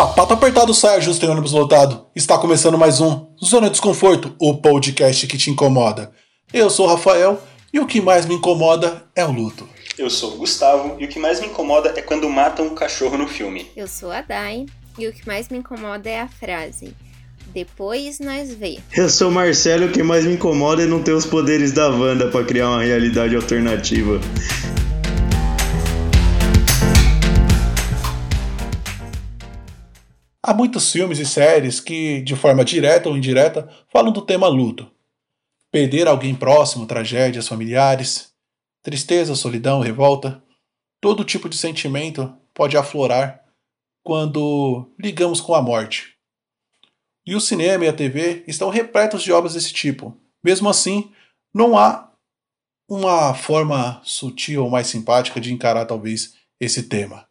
Sapato apertado, saia justa em ônibus lotado. Está começando mais um Zona de Desconforto, o podcast que te incomoda. Eu sou o Rafael e o que mais me incomoda é o luto. Eu sou o Gustavo e o que mais me incomoda é quando matam um cachorro no filme. Eu sou a Dai e o que mais me incomoda é a frase. Depois nós vê. Eu sou o Marcelo e o que mais me incomoda é não ter os poderes da Wanda para criar uma realidade alternativa. Há muitos filmes e séries que, de forma direta ou indireta, falam do tema luto. Perder alguém próximo, tragédias familiares, tristeza, solidão, revolta. Todo tipo de sentimento pode aflorar quando ligamos com a morte. E o cinema e a TV estão repletos de obras desse tipo. Mesmo assim, não há uma forma sutil ou mais simpática de encarar talvez esse tema.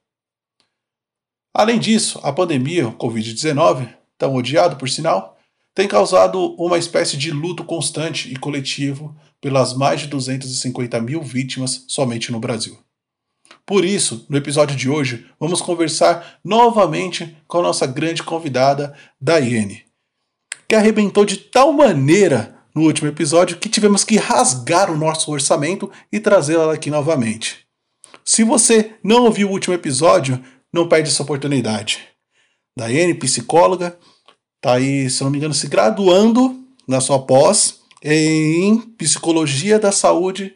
Além disso, a pandemia, o Covid-19, tão odiado por sinal, tem causado uma espécie de luto constante e coletivo pelas mais de 250 mil vítimas somente no Brasil. Por isso, no episódio de hoje, vamos conversar novamente com a nossa grande convidada, Daiane, que arrebentou de tal maneira no último episódio que tivemos que rasgar o nosso orçamento e trazê-la aqui novamente. Se você não ouviu o último episódio, não perde essa oportunidade. Daiane, psicóloga, está aí, se não me engano, se graduando na sua pós em psicologia da saúde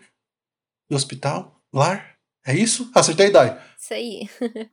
do hospital, lar. É isso? Acertei, Dai? Isso aí.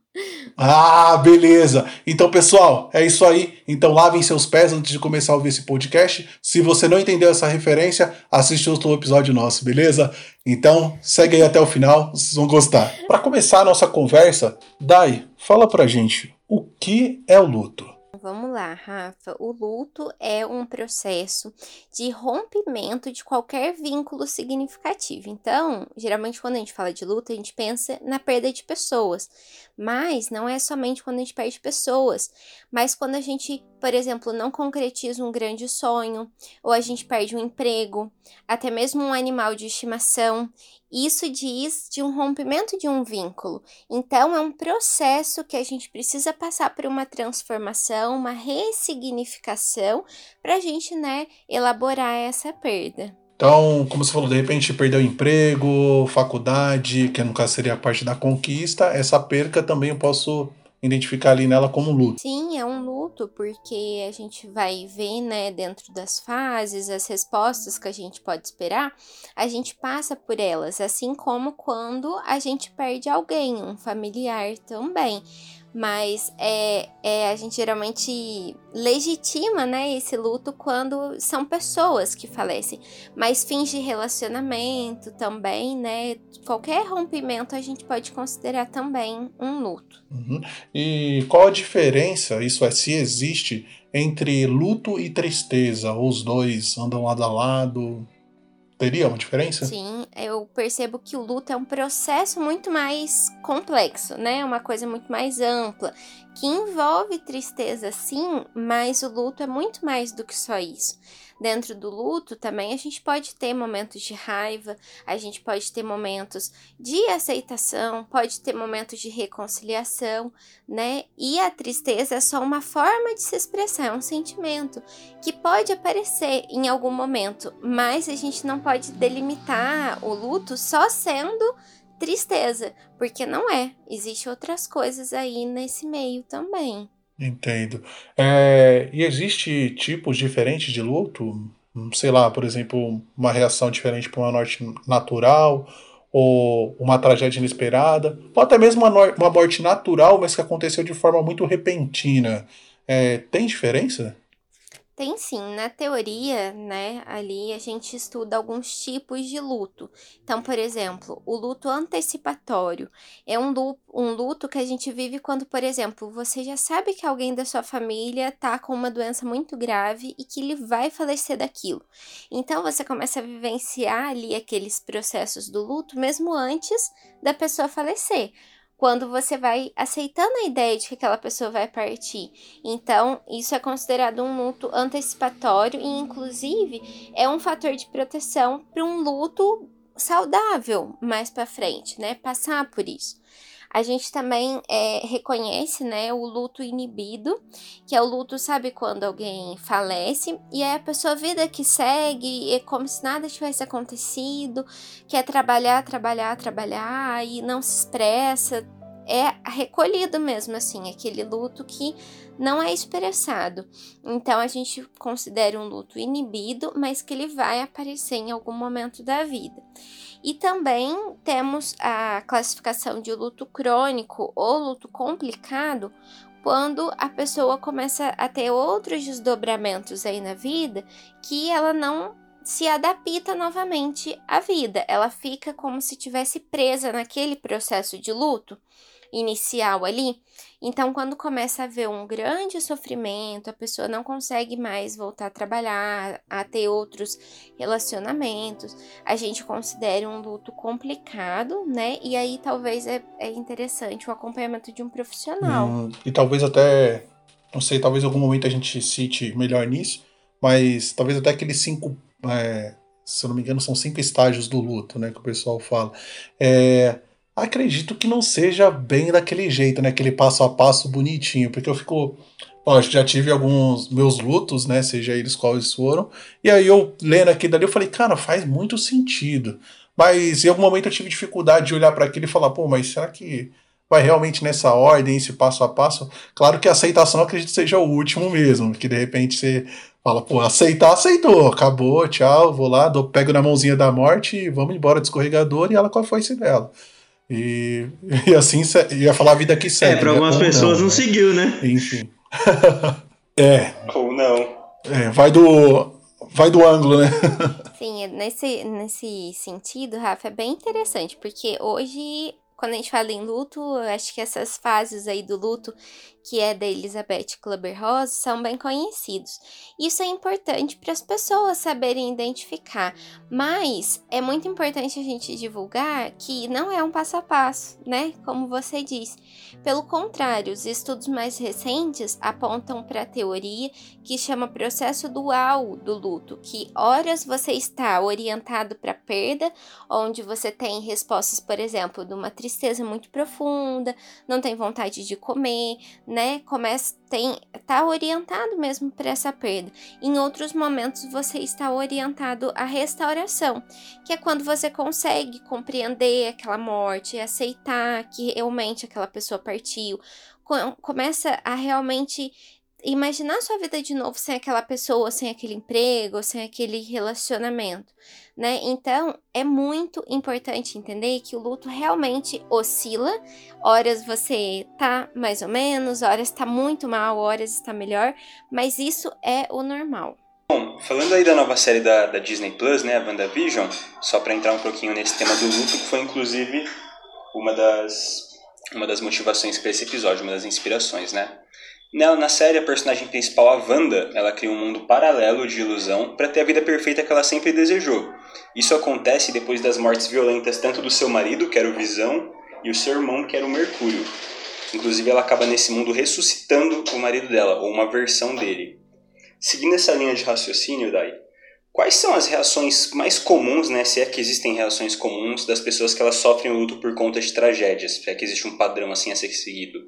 ah, beleza. Então, pessoal, é isso aí. Então, lavem seus pés antes de começar a ouvir esse podcast. Se você não entendeu essa referência, assiste outro episódio nosso, beleza? Então, segue aí até o final, vocês vão gostar. Para começar a nossa conversa, Dai, fala pra gente o que é o luto. Vamos lá, Rafa. O luto é um processo de rompimento de qualquer vínculo significativo. Então, geralmente quando a gente fala de luto, a gente pensa na perda de pessoas. Mas não é somente quando a gente perde pessoas, mas quando a gente, por exemplo, não concretiza um grande sonho, ou a gente perde um emprego, até mesmo um animal de estimação. Isso diz de um rompimento de um vínculo. Então, é um processo que a gente precisa passar por uma transformação, uma ressignificação, para a gente, né, elaborar essa perda. Então, como você falou, de repente perdeu emprego, faculdade, que caso seria a parte da conquista, essa perca também eu posso identificar ali nela como luto. Sim, é um luto, porque a gente vai ver, né, dentro das fases, as respostas que a gente pode esperar, a gente passa por elas, assim como quando a gente perde alguém, um familiar também mas é, é, a gente geralmente legitima né, esse luto quando são pessoas que falecem, mas fins de relacionamento também, né? Qualquer rompimento a gente pode considerar também um luto. Uhum. E qual a diferença, isso é, se existe, entre luto e tristeza? Os dois andam lado a lado? Teria uma diferença? Sim, eu percebo que o luto é um processo muito mais complexo, né? Uma coisa muito mais ampla, que envolve tristeza, sim, mas o luto é muito mais do que só isso. Dentro do luto também a gente pode ter momentos de raiva, a gente pode ter momentos de aceitação, pode ter momentos de reconciliação, né? E a tristeza é só uma forma de se expressar, é um sentimento que pode aparecer em algum momento, mas a gente não pode delimitar o luto só sendo tristeza, porque não é. Existem outras coisas aí nesse meio também. Entendo. É, e existe tipos diferentes de luto? Sei lá, por exemplo, uma reação diferente para uma morte natural ou uma tragédia inesperada, ou até mesmo uma, uma morte natural, mas que aconteceu de forma muito repentina. É, tem diferença? Tem sim, na teoria, né, ali a gente estuda alguns tipos de luto. Então, por exemplo, o luto antecipatório é um luto, um luto que a gente vive quando, por exemplo, você já sabe que alguém da sua família tá com uma doença muito grave e que ele vai falecer daquilo. Então, você começa a vivenciar ali aqueles processos do luto mesmo antes da pessoa falecer quando você vai aceitando a ideia de que aquela pessoa vai partir. Então, isso é considerado um luto antecipatório e, inclusive, é um fator de proteção para um luto saudável mais para frente, né? Passar por isso. A gente também é, reconhece, né, o luto inibido, que é o luto, sabe, quando alguém falece e é a pessoa vida que segue, é como se nada tivesse acontecido, quer trabalhar, trabalhar, trabalhar e não se expressa, é recolhido mesmo, assim, aquele luto que não é expressado. Então a gente considera um luto inibido, mas que ele vai aparecer em algum momento da vida. E também temos a classificação de luto crônico ou luto complicado, quando a pessoa começa a ter outros desdobramentos aí na vida que ela não se adapta novamente à vida. Ela fica como se tivesse presa naquele processo de luto inicial ali. Então, quando começa a haver um grande sofrimento, a pessoa não consegue mais voltar a trabalhar, a ter outros relacionamentos, a gente considera um luto complicado, né? E aí talvez é, é interessante o acompanhamento de um profissional. Hum, e talvez até, não sei, talvez em algum momento a gente cite melhor nisso, mas talvez até aqueles cinco. É, se eu não me engano, são cinco estágios do luto, né? Que o pessoal fala. É, acredito que não seja bem daquele jeito, né? Aquele passo a passo bonitinho, porque eu fico. Lógico, já tive alguns meus lutos, né? Seja eles quais foram. E aí eu lendo aquilo dali, eu falei, cara, faz muito sentido. Mas em algum momento eu tive dificuldade de olhar para aquilo e falar, pô, mas será que vai realmente nessa ordem, esse passo a passo? Claro que a aceitação acredito seja o último mesmo, que de repente você fala, pô, aceitar, aceitou, acabou, tchau, vou lá, dou, pego na mãozinha da morte e vamos embora do e ela com a foice dela. E, e assim ia falar a vida que segue. É, para algumas né? pessoas não, não né? seguiu, né? Enfim. é. Ou não. É, vai do. Vai do ângulo, né? Sim, nesse, nesse sentido, Rafa, é bem interessante, porque hoje quando a gente fala em luto, acho que essas fases aí do luto que é da Elizabeth Clubber-Ross, são bem conhecidos. Isso é importante para as pessoas saberem identificar, mas é muito importante a gente divulgar que não é um passo a passo, né? Como você disse. Pelo contrário, os estudos mais recentes apontam para a teoria que chama processo dual do luto, que horas você está orientado para perda, onde você tem respostas, por exemplo, de uma tristeza muito profunda, não tem vontade de comer, né, começa tem tá orientado mesmo para essa perda. Em outros momentos você está orientado à restauração, que é quando você consegue compreender aquela morte, aceitar que realmente aquela pessoa partiu, começa a realmente imaginar sua vida de novo sem aquela pessoa, sem aquele emprego, sem aquele relacionamento, né? Então, é muito importante entender que o luto realmente oscila. Horas você tá mais ou menos, horas tá muito mal, horas está melhor, mas isso é o normal. Bom, falando aí da nova série da, da Disney Plus, né, a WandaVision, só para entrar um pouquinho nesse tema do luto, que foi inclusive uma das uma das motivações para esse episódio, uma das inspirações, né? Nela, na série, a personagem principal, a Wanda, ela cria um mundo paralelo de ilusão para ter a vida perfeita que ela sempre desejou. Isso acontece depois das mortes violentas tanto do seu marido, que era o Visão, e o seu irmão, que era o Mercúrio. Inclusive, ela acaba nesse mundo ressuscitando o marido dela, ou uma versão dele. Seguindo essa linha de raciocínio, Dai, quais são as reações mais comuns, né, se é que existem reações comuns, das pessoas que elas sofrem luto por conta de tragédias? Se é que existe um padrão assim a ser seguido?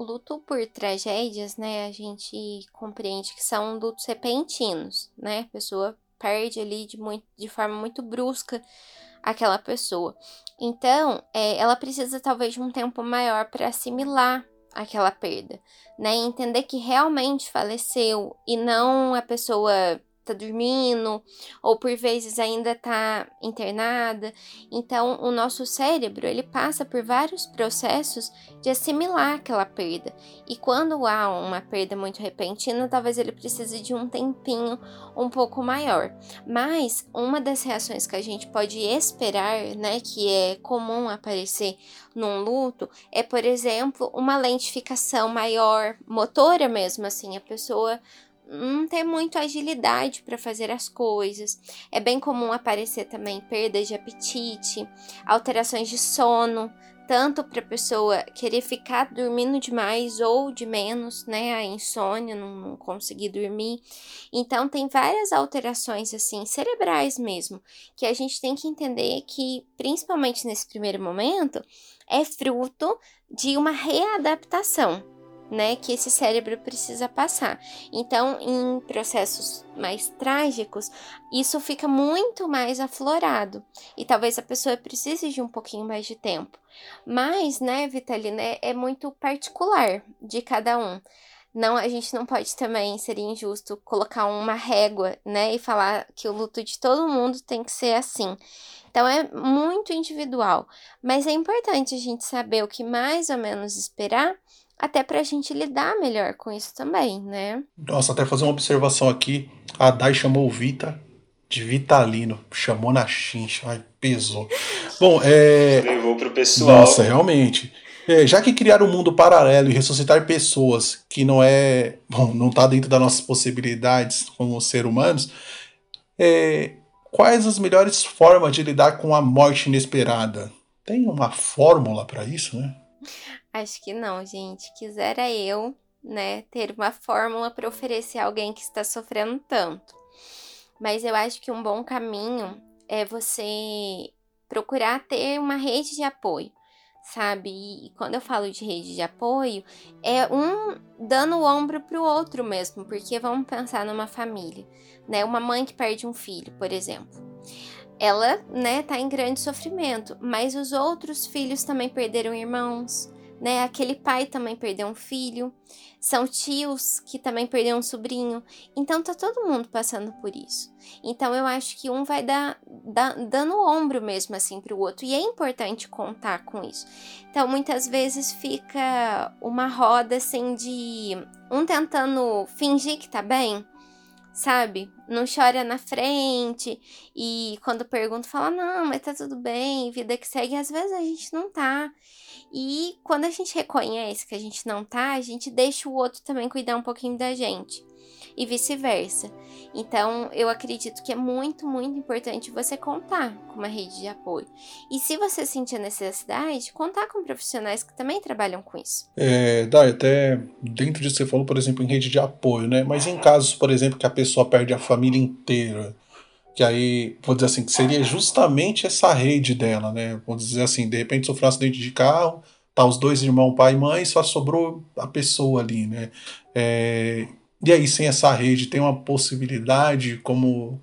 O luto por tragédias, né, a gente compreende que são lutos repentinos, né? A pessoa perde ali de, muito, de forma muito brusca aquela pessoa. Então, é, ela precisa talvez de um tempo maior para assimilar aquela perda, né? Entender que realmente faleceu e não a pessoa tá dormindo, ou por vezes ainda tá internada. Então, o nosso cérebro, ele passa por vários processos de assimilar aquela perda. E quando há uma perda muito repentina, talvez ele precise de um tempinho um pouco maior. Mas uma das reações que a gente pode esperar, né, que é comum aparecer num luto, é, por exemplo, uma lentificação maior, motora mesmo assim, a pessoa não tem muito agilidade para fazer as coisas. É bem comum aparecer também perdas de apetite, alterações de sono, tanto para a pessoa querer ficar dormindo demais ou de menos, né? A insônia, não, não conseguir dormir. Então, tem várias alterações, assim, cerebrais mesmo, que a gente tem que entender que, principalmente nesse primeiro momento, é fruto de uma readaptação né, que esse cérebro precisa passar. Então, em processos mais trágicos, isso fica muito mais aflorado e talvez a pessoa precise de um pouquinho mais de tempo. Mas, né, Vitalina, é, é muito particular de cada um. Não, a gente não pode também, seria injusto colocar uma régua, né, e falar que o luto de todo mundo tem que ser assim. Então é muito individual, mas é importante a gente saber o que mais ou menos esperar até para a gente lidar melhor com isso também, né? Nossa, até fazer uma observação aqui. A Dai chamou o Vita de Vitalino. Chamou na chincha. Ai, pesou. Bom, é. Levou pro pessoal. Nossa, realmente. É, já que criar um mundo paralelo e ressuscitar pessoas que não é. Bom, não tá dentro das nossas possibilidades como seres humanos, é, quais as melhores formas de lidar com a morte inesperada? Tem uma fórmula para isso, né? Acho que não, gente. Quisera eu, né, ter uma fórmula para oferecer a alguém que está sofrendo tanto. Mas eu acho que um bom caminho é você procurar ter uma rede de apoio, sabe? E quando eu falo de rede de apoio, é um dando o ombro para o outro mesmo, porque vamos pensar numa família, né? Uma mãe que perde um filho, por exemplo. Ela, né, tá em grande sofrimento, mas os outros filhos também perderam irmãos, né? Aquele pai também perdeu um filho, são tios que também perderam um sobrinho. Então tá todo mundo passando por isso. Então eu acho que um vai dar, dar dando o ombro mesmo assim para o outro e é importante contar com isso. Então muitas vezes fica uma roda assim de um tentando fingir que tá bem, sabe? Não chora na frente e quando pergunto fala não, mas tá tudo bem, vida que segue. Às vezes a gente não tá. E quando a gente reconhece que a gente não tá, a gente deixa o outro também cuidar um pouquinho da gente. E vice-versa. Então, eu acredito que é muito, muito importante você contar com uma rede de apoio. E se você sentir a necessidade, contar com profissionais que também trabalham com isso. É, Dai, até dentro disso você falou, por exemplo, em rede de apoio, né? Mas em casos, por exemplo, que a pessoa perde a família inteira, que aí, vou dizer assim, que seria justamente essa rede dela, né? Vou dizer assim, de repente sofreu um acidente de carro, tá os dois irmãos, pai e mãe, só sobrou a pessoa ali, né? É, e aí, sem essa rede, tem uma possibilidade como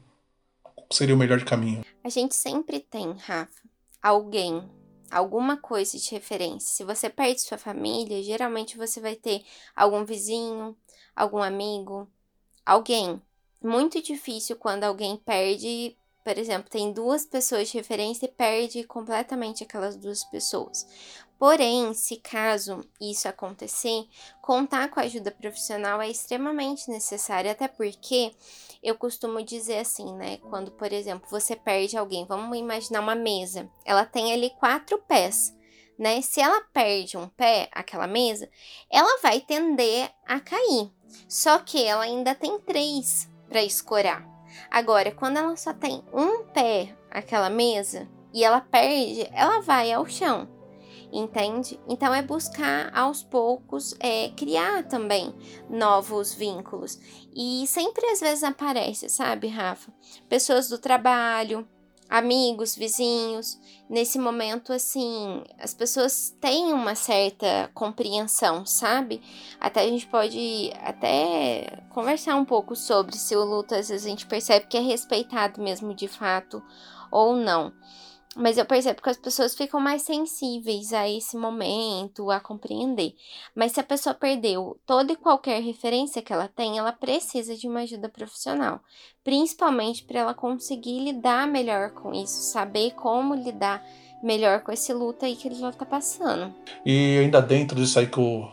seria o melhor caminho? A gente sempre tem, Rafa, alguém, alguma coisa de referência. Se você perde sua família, geralmente você vai ter algum vizinho, algum amigo, alguém muito difícil quando alguém perde, por exemplo, tem duas pessoas de referência e perde completamente aquelas duas pessoas. Porém, se caso isso acontecer, contar com a ajuda profissional é extremamente necessário, até porque eu costumo dizer assim, né? Quando, por exemplo, você perde alguém, vamos imaginar uma mesa, ela tem ali quatro pés. Né? Se ela perde um pé, aquela mesa, ela vai tender a cair. Só que ela ainda tem três para escorar. Agora, quando ela só tem um pé, aquela mesa, e ela perde, ela vai ao chão. Entende? Então é buscar aos poucos é, criar também novos vínculos. E sempre às vezes aparece, sabe, Rafa? Pessoas do trabalho, amigos, vizinhos. Nesse momento, assim, as pessoas têm uma certa compreensão, sabe? Até a gente pode até conversar um pouco sobre se o luto às vezes a gente percebe que é respeitado mesmo de fato ou não. Mas eu percebo que as pessoas ficam mais sensíveis a esse momento, a compreender. Mas se a pessoa perdeu toda e qualquer referência que ela tem, ela precisa de uma ajuda profissional. Principalmente para ela conseguir lidar melhor com isso, saber como lidar melhor com esse luto aí que ela tá passando. E ainda dentro disso aí que o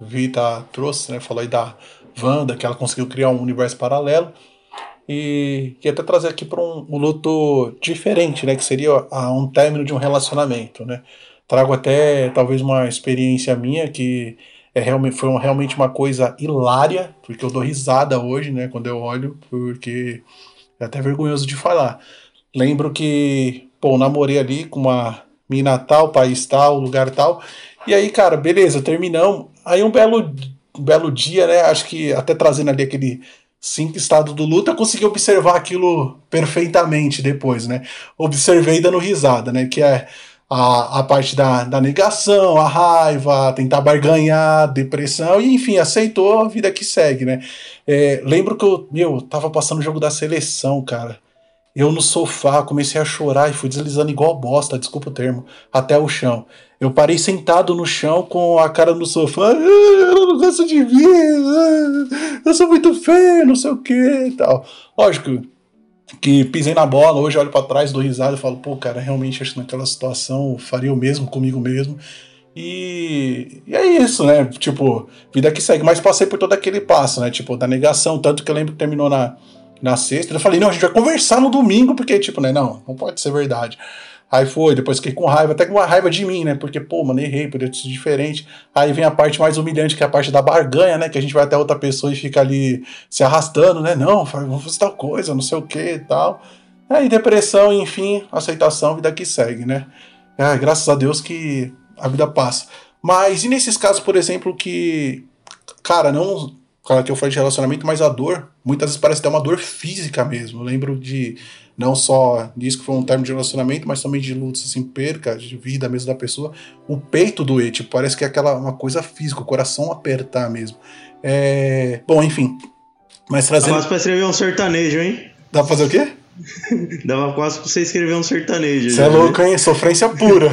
Vita trouxe, né? Falou aí da Wanda, que ela conseguiu criar um universo paralelo e, e até trazer aqui para um, um, luto diferente, né, que seria a, um término de um relacionamento, né. Trago até talvez uma experiência minha que é realmente foi uma, realmente uma coisa hilária, porque eu dou risada hoje, né, quando eu olho, porque é até vergonhoso de falar. Lembro que, pô, namorei ali com uma mina tal, país tal, lugar tal. E aí, cara, beleza, terminamos. Aí um belo, um belo dia, né? Acho que até trazendo ali aquele cinco estados do luto, eu consegui observar aquilo perfeitamente depois, né? Observei dando risada, né? Que é a, a parte da, da negação, a raiva, tentar barganhar, depressão, e enfim, aceitou a vida que segue, né? É, lembro que eu, meu, tava passando o jogo da seleção, cara. Eu no sofá comecei a chorar e fui deslizando igual bosta, desculpa o termo, até o chão. Eu parei sentado no chão com a cara no sofá. Ah, eu não gosto de mim. Ah, eu sou muito feio, não sei o que e tal. Lógico, que pisei na bola, hoje olho para trás, dou risada e falo, pô, cara, realmente acho que naquela situação faria o mesmo comigo mesmo. E, e, é isso, né? Tipo, vida que segue. Mas passei por todo aquele passo, né? Tipo, da negação, tanto que eu lembro que terminou na, na sexta. Eu falei, não, a gente vai conversar no domingo, porque, tipo, né? Não, não pode ser verdade. Aí foi, depois fiquei com raiva, até com uma raiva de mim, né? Porque, pô, mano, errei, poderia ser diferente. Aí vem a parte mais humilhante, que é a parte da barganha, né? Que a gente vai até outra pessoa e fica ali se arrastando, né? Não, vamos fazer tal coisa, não sei o que e tal. Aí depressão, enfim, aceitação, vida que segue, né? É, graças a Deus que a vida passa. Mas e nesses casos, por exemplo, que, cara, não. Cara, que eu falei de relacionamento, mas a dor, muitas vezes parece ter uma dor física mesmo. Eu lembro de não só disso que foi um termo de relacionamento, mas também de lutas, assim, perca de vida mesmo da pessoa, o peito doer, tipo, parece que é aquela uma coisa física, o coração apertar mesmo. É... Bom, enfim. Mas trazendo. Dava pra escrever um sertanejo, hein? Dá pra fazer o quê? Dava quase pra você escrever um sertanejo. Você é louco, hein? Sofrência pura.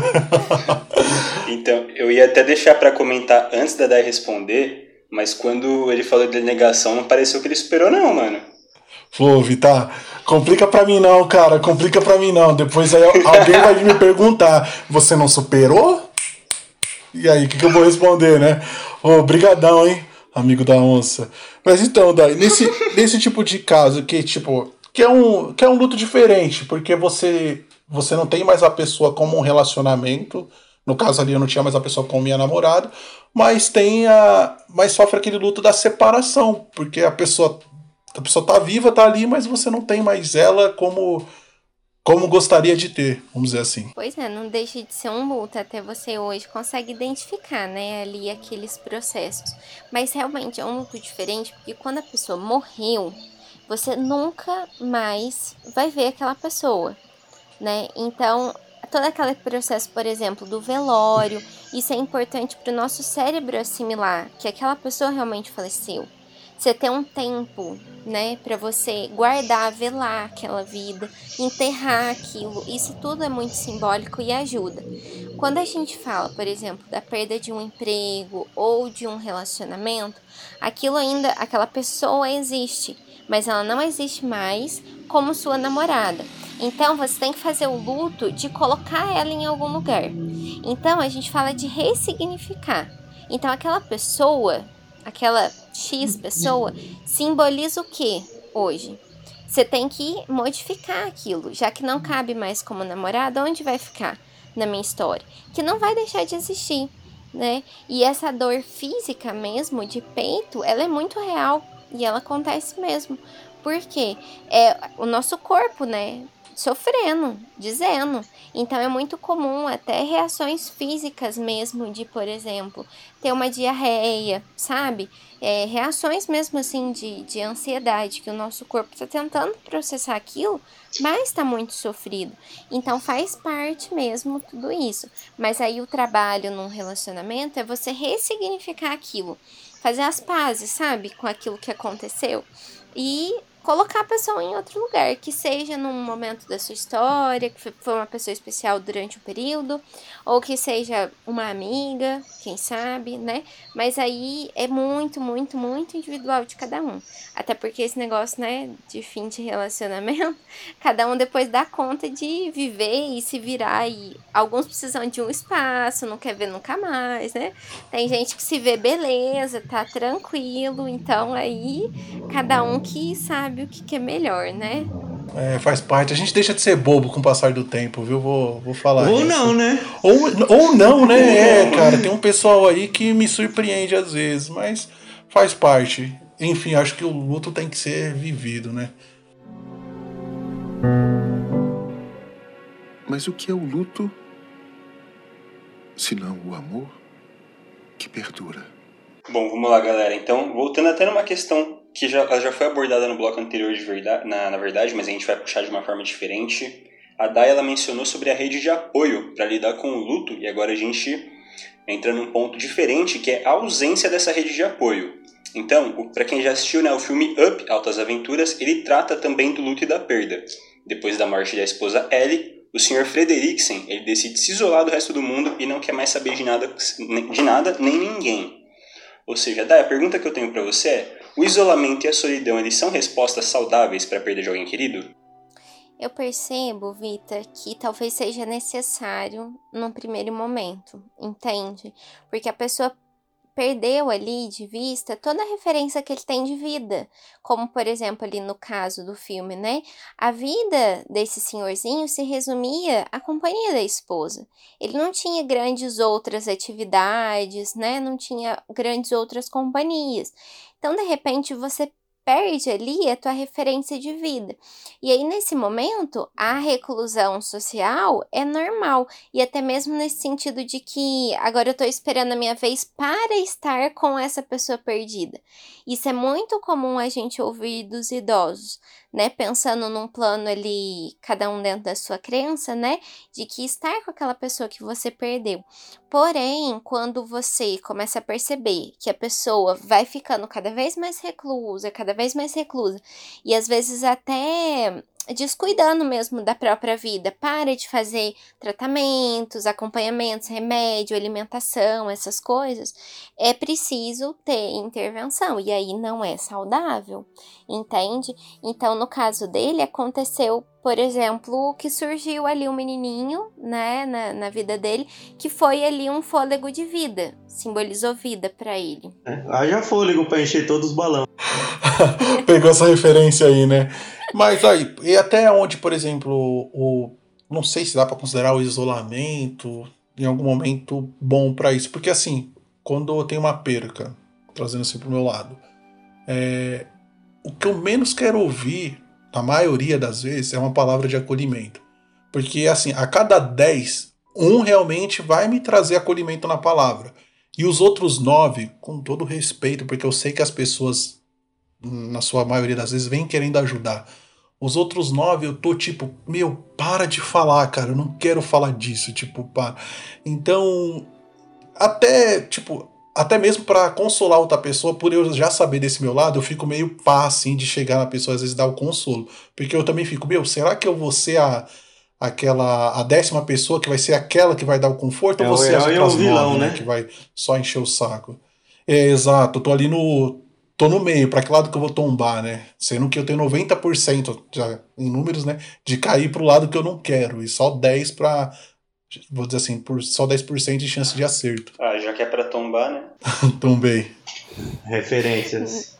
então, eu ia até deixar para comentar antes da Dai responder, mas quando ele falou de negação, não pareceu que ele esperou, não, mano. Pô, Vitar, complica pra mim não, cara, complica pra mim não. Depois aí alguém vai me perguntar, você não superou? E aí, o que, que, eu vou responder, né? Ô, brigadão, hein, amigo da onça. Mas então, daí, nesse, nesse tipo de caso que, tipo, que é um, que é um luto diferente, porque você, você não tem mais a pessoa como um relacionamento, no caso ali eu não tinha mais a pessoa como minha namorada, mas tem a. Mas sofre aquele luto da separação, porque a pessoa a pessoa tá viva, tá ali, mas você não tem mais ela como como gostaria de ter, vamos dizer assim. Pois é, não deixa de ser um luto, até você hoje consegue identificar, né, ali aqueles processos. Mas realmente é um luto diferente, porque quando a pessoa morreu, você nunca mais vai ver aquela pessoa, né? Então, todo aquele processo, por exemplo, do velório, isso é importante para o nosso cérebro assimilar que aquela pessoa realmente faleceu. Você tem um tempo, né, para você guardar, velar aquela vida, enterrar aquilo. Isso tudo é muito simbólico e ajuda. Quando a gente fala, por exemplo, da perda de um emprego ou de um relacionamento, aquilo ainda, aquela pessoa existe, mas ela não existe mais como sua namorada. Então você tem que fazer o luto de colocar ela em algum lugar. Então a gente fala de ressignificar. Então aquela pessoa aquela X pessoa, simboliza o que hoje? Você tem que modificar aquilo, já que não cabe mais como namorada, onde vai ficar na minha história? Que não vai deixar de existir, né? E essa dor física mesmo de peito, ela é muito real e ela acontece mesmo. Porque é o nosso corpo, né? sofrendo, dizendo. Então é muito comum até reações físicas mesmo, de, por exemplo, ter uma diarreia, sabe? É, reações mesmo assim de, de ansiedade, que o nosso corpo está tentando processar aquilo, mas está muito sofrido. Então faz parte mesmo tudo isso. Mas aí o trabalho num relacionamento é você ressignificar aquilo, fazer as pazes, sabe, com aquilo que aconteceu. E colocar a pessoa em outro lugar, que seja num momento da sua história, que foi uma pessoa especial durante o período, ou que seja uma amiga, quem sabe, né? Mas aí é muito, muito, muito individual de cada um. Até porque esse negócio, né, de fim de relacionamento, cada um depois dá conta de viver e se virar e alguns precisam de um espaço, não quer ver nunca mais, né? Tem gente que se vê beleza, tá tranquilo, então aí cada um que sabe sabe o que, que é melhor, né? É, faz parte. A gente deixa de ser bobo com o passar do tempo, viu? Vou, vou falar. Ou isso. não, né? Ou, ou não, né? É, cara, tem um pessoal aí que me surpreende às vezes, mas faz parte. Enfim, acho que o luto tem que ser vivido, né? Mas o que é o luto senão o amor que perdura. Bom, vamos lá, galera. Então, voltando até numa questão que já, já foi abordada no bloco anterior de verdade, na, na verdade, mas a gente vai puxar de uma forma diferente. A Dai ela mencionou sobre a rede de apoio para lidar com o luto e agora a gente entra num ponto diferente que é a ausência dessa rede de apoio. Então, para quem já assistiu né, o filme Up, Altas Aventuras, ele trata também do luto e da perda. Depois da morte da esposa Ellie, o Sr. Frederiksen ele decide se isolar do resto do mundo e não quer mais saber de nada, de nada nem ninguém. Ou seja, Dai, a pergunta que eu tenho para você é: o isolamento e a solidão eles são respostas saudáveis para a perda de alguém querido? Eu percebo, Vita, que talvez seja necessário num primeiro momento, entende? Porque a pessoa perdeu ali de vista toda a referência que ele tem de vida, como por exemplo ali no caso do filme, né? A vida desse senhorzinho se resumia à companhia da esposa. Ele não tinha grandes outras atividades, né? Não tinha grandes outras companhias. Então, de repente, você perde ali a tua referência de vida. E aí, nesse momento, a reclusão social é normal. E até mesmo nesse sentido de que agora eu tô esperando a minha vez para estar com essa pessoa perdida. Isso é muito comum a gente ouvir dos idosos né? Pensando num plano ali, cada um dentro da sua crença, né? De que estar com aquela pessoa que você perdeu. Porém, quando você começa a perceber que a pessoa vai ficando cada vez mais reclusa, cada vez mais reclusa, e às vezes até descuidando mesmo da própria vida. Para de fazer tratamentos, acompanhamentos, remédio, alimentação, essas coisas. É preciso ter intervenção e aí não é saudável, entende? Então, no caso dele, aconteceu, por exemplo, que surgiu ali um menininho, né, na, na vida dele, que foi ali um fôlego de vida, simbolizou vida para ele. É, haja fôlego para encher todos os balões. Pegou essa referência aí, né? Mas aí, e até onde, por exemplo, o. Não sei se dá para considerar o isolamento em algum momento bom para isso. Porque assim, quando eu tenho uma perca, trazendo assim pro meu lado, é, o que eu menos quero ouvir, na maioria das vezes, é uma palavra de acolhimento. Porque assim, a cada 10, um realmente vai me trazer acolhimento na palavra. E os outros nove, com todo respeito, porque eu sei que as pessoas na sua maioria das vezes, vem querendo ajudar. Os outros nove, eu tô tipo, meu, para de falar, cara, eu não quero falar disso, tipo, para. Então, até, tipo, até mesmo para consolar outra pessoa, por eu já saber desse meu lado, eu fico meio pá, assim, de chegar na pessoa, às vezes dar o consolo. Porque eu também fico, meu, será que eu vou ser a, aquela, a décima pessoa que vai ser aquela que vai dar o conforto, é, ou você é, é o vilão, nove, né? Que vai só encher o saco. É, exato, eu tô ali no tô no meio, para que lado que eu vou tombar, né? Sendo que eu tenho 90% já, em números, né, de cair pro lado que eu não quero e só 10 para vou dizer assim, por só 10% de chance de acerto. Ah, já que é para tombar, né? Tombei. Referências.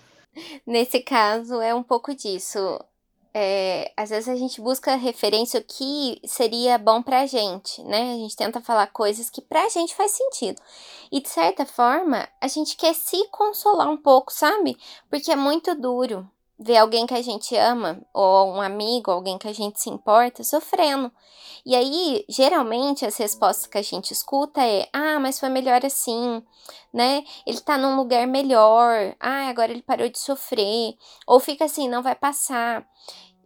Nesse caso é um pouco disso. É, às vezes a gente busca referência o que seria bom pra gente, né? A gente tenta falar coisas que pra gente faz sentido. E de certa forma, a gente quer se consolar um pouco, sabe? Porque é muito duro ver alguém que a gente ama, ou um amigo, alguém que a gente se importa, sofrendo. E aí, geralmente, as respostas que a gente escuta é: ah, mas foi melhor assim, né? Ele tá num lugar melhor, ah, agora ele parou de sofrer, ou fica assim, não vai passar.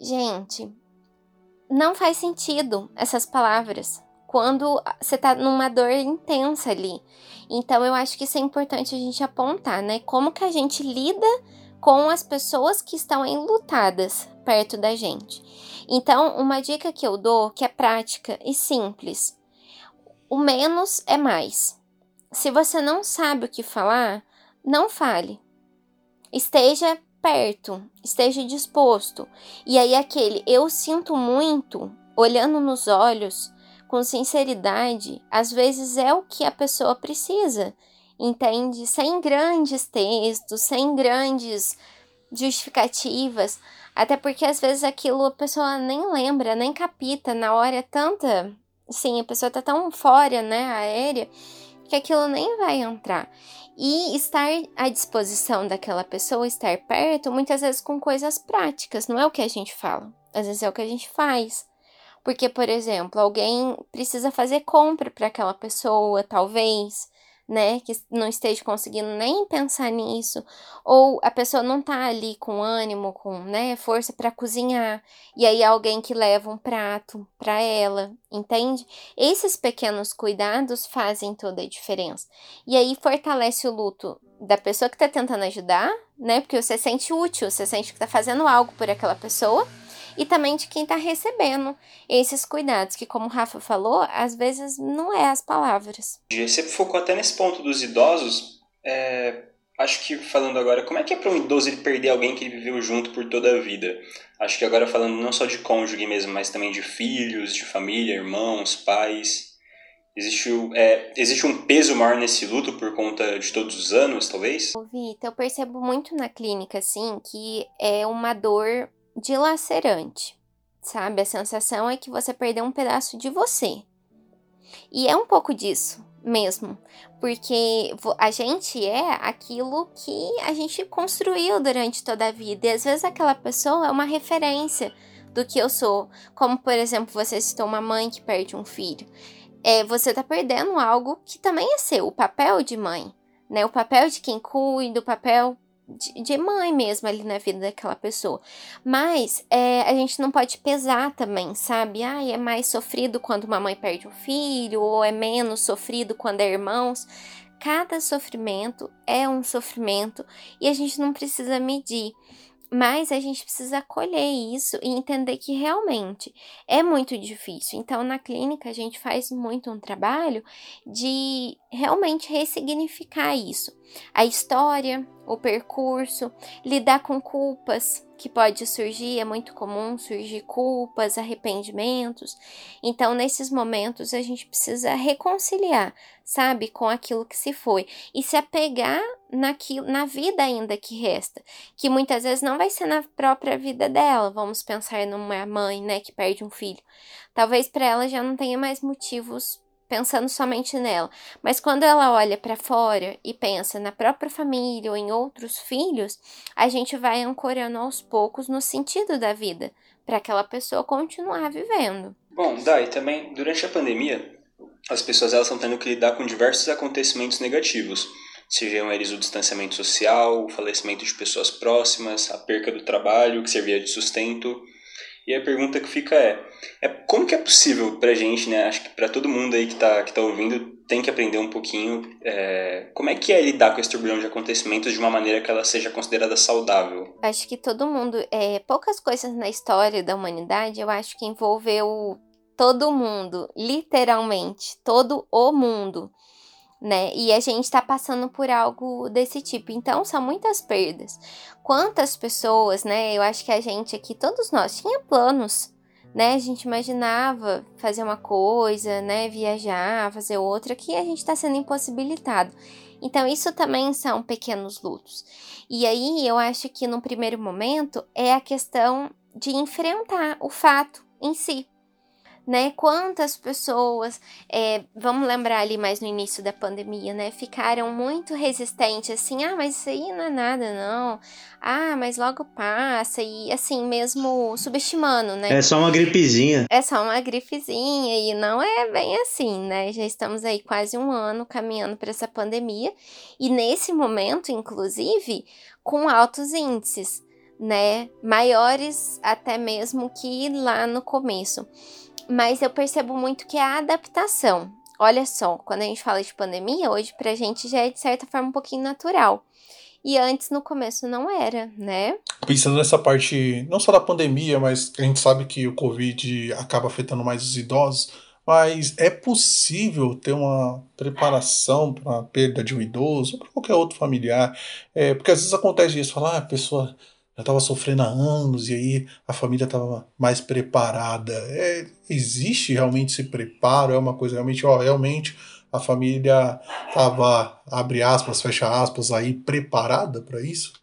Gente, não faz sentido essas palavras quando você tá numa dor intensa ali. Então eu acho que isso é importante a gente apontar, né? Como que a gente lida com as pessoas que estão enlutadas perto da gente. Então, uma dica que eu dou, que é prática e simples. O menos é mais. Se você não sabe o que falar, não fale. Esteja perto, esteja disposto. E aí, aquele eu sinto muito, olhando nos olhos, com sinceridade, às vezes é o que a pessoa precisa, entende? Sem grandes textos, sem grandes justificativas, até porque às vezes aquilo a pessoa nem lembra, nem capita, na hora é tanta. Sim, a pessoa tá tão fora, né, aérea, que aquilo nem vai entrar. E estar à disposição daquela pessoa, estar perto, muitas vezes com coisas práticas, não é o que a gente fala, às vezes é o que a gente faz. Porque, por exemplo, alguém precisa fazer compra para aquela pessoa, talvez, né, que não esteja conseguindo nem pensar nisso, ou a pessoa não tá ali com ânimo, com, né, força para cozinhar, e aí alguém que leva um prato para ela, entende? Esses pequenos cuidados fazem toda a diferença. E aí fortalece o luto da pessoa que tá tentando ajudar, né? Porque você sente útil, você sente que tá fazendo algo por aquela pessoa e também de quem está recebendo esses cuidados, que, como o Rafa falou, às vezes não é as palavras. Você focou até nesse ponto dos idosos. É, acho que falando agora, como é que é para um idoso ele perder alguém que ele viveu junto por toda a vida? Acho que agora falando não só de cônjuge mesmo, mas também de filhos, de família, irmãos, pais. Existe, é, existe um peso maior nesse luto por conta de todos os anos, talvez? Vitor, eu percebo muito na clínica, assim, que é uma dor dilacerante, sabe? A sensação é que você perdeu um pedaço de você. E é um pouco disso mesmo, porque a gente é aquilo que a gente construiu durante toda a vida, e às vezes aquela pessoa é uma referência do que eu sou, como por exemplo, você citou uma mãe que perde um filho. É, você tá perdendo algo que também é seu, o papel de mãe, né? O papel de quem cuida, o papel de, de mãe mesmo ali na vida daquela pessoa. Mas é, a gente não pode pesar também, sabe? Ah, é mais sofrido quando uma mãe perde um filho, ou é menos sofrido quando é irmãos. Cada sofrimento é um sofrimento e a gente não precisa medir. Mas a gente precisa acolher isso e entender que realmente é muito difícil. Então, na clínica, a gente faz muito um trabalho de realmente ressignificar isso. A história, o percurso, lidar com culpas que pode surgir, é muito comum surgir culpas, arrependimentos. Então, nesses momentos, a gente precisa reconciliar, sabe, com aquilo que se foi e se apegar naquilo, na vida ainda que resta, que muitas vezes não vai ser na própria vida dela. Vamos pensar numa mãe, né, que perde um filho. Talvez para ela já não tenha mais motivos pensando somente nela. Mas quando ela olha para fora e pensa na própria família ou em outros filhos, a gente vai ancorando aos poucos no sentido da vida, para aquela pessoa continuar vivendo. Bom, Dai, também durante a pandemia, as pessoas elas estão tendo que lidar com diversos acontecimentos negativos, sejam eles o distanciamento social, o falecimento de pessoas próximas, a perca do trabalho que servia de sustento e a pergunta que fica é, é como que é possível pra gente, né? Acho que para todo mundo aí que tá, que tá ouvindo tem que aprender um pouquinho é, como é que é lidar com esse turbilhão de acontecimentos de uma maneira que ela seja considerada saudável. Acho que todo mundo, é, poucas coisas na história da humanidade, eu acho que envolveu todo mundo, literalmente, todo o mundo né? E a gente está passando por algo desse tipo. Então, são muitas perdas. Quantas pessoas, né? Eu acho que a gente aqui, todos nós, tinha planos, né? A gente imaginava fazer uma coisa, né? Viajar, fazer outra, que a gente está sendo impossibilitado. Então, isso também são pequenos lutos. E aí, eu acho que no primeiro momento é a questão de enfrentar o fato em si né? Quantas pessoas, é, vamos lembrar ali mais no início da pandemia, né? Ficaram muito resistentes, assim, ah, mas isso aí não é nada, não. Ah, mas logo passa, e assim, mesmo subestimando, né? É só uma gripezinha. É só uma gripezinha, e não é bem assim, né? Já estamos aí quase um ano caminhando para essa pandemia, e nesse momento, inclusive, com altos índices. Né, maiores até mesmo que lá no começo mas eu percebo muito que é a adaptação. Olha só, quando a gente fala de pandemia, hoje pra gente já é de certa forma um pouquinho natural. E antes, no começo, não era, né? Pensando nessa parte, não só da pandemia, mas a gente sabe que o Covid acaba afetando mais os idosos, mas é possível ter uma preparação para a perda de um idoso ou para qualquer outro familiar? É, porque às vezes acontece isso, falar, ah, a pessoa já estava sofrendo há anos e aí a família estava mais preparada. É, existe realmente esse preparo? É uma coisa realmente, ó, realmente a família estava, abre aspas, fecha aspas, aí preparada para isso?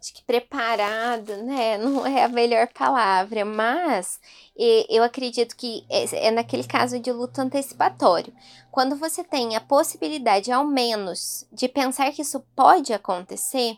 Acho que preparada, né? Não é a melhor palavra, mas eu acredito que é, é naquele caso de luto antecipatório. Quando você tem a possibilidade, ao menos, de pensar que isso pode acontecer,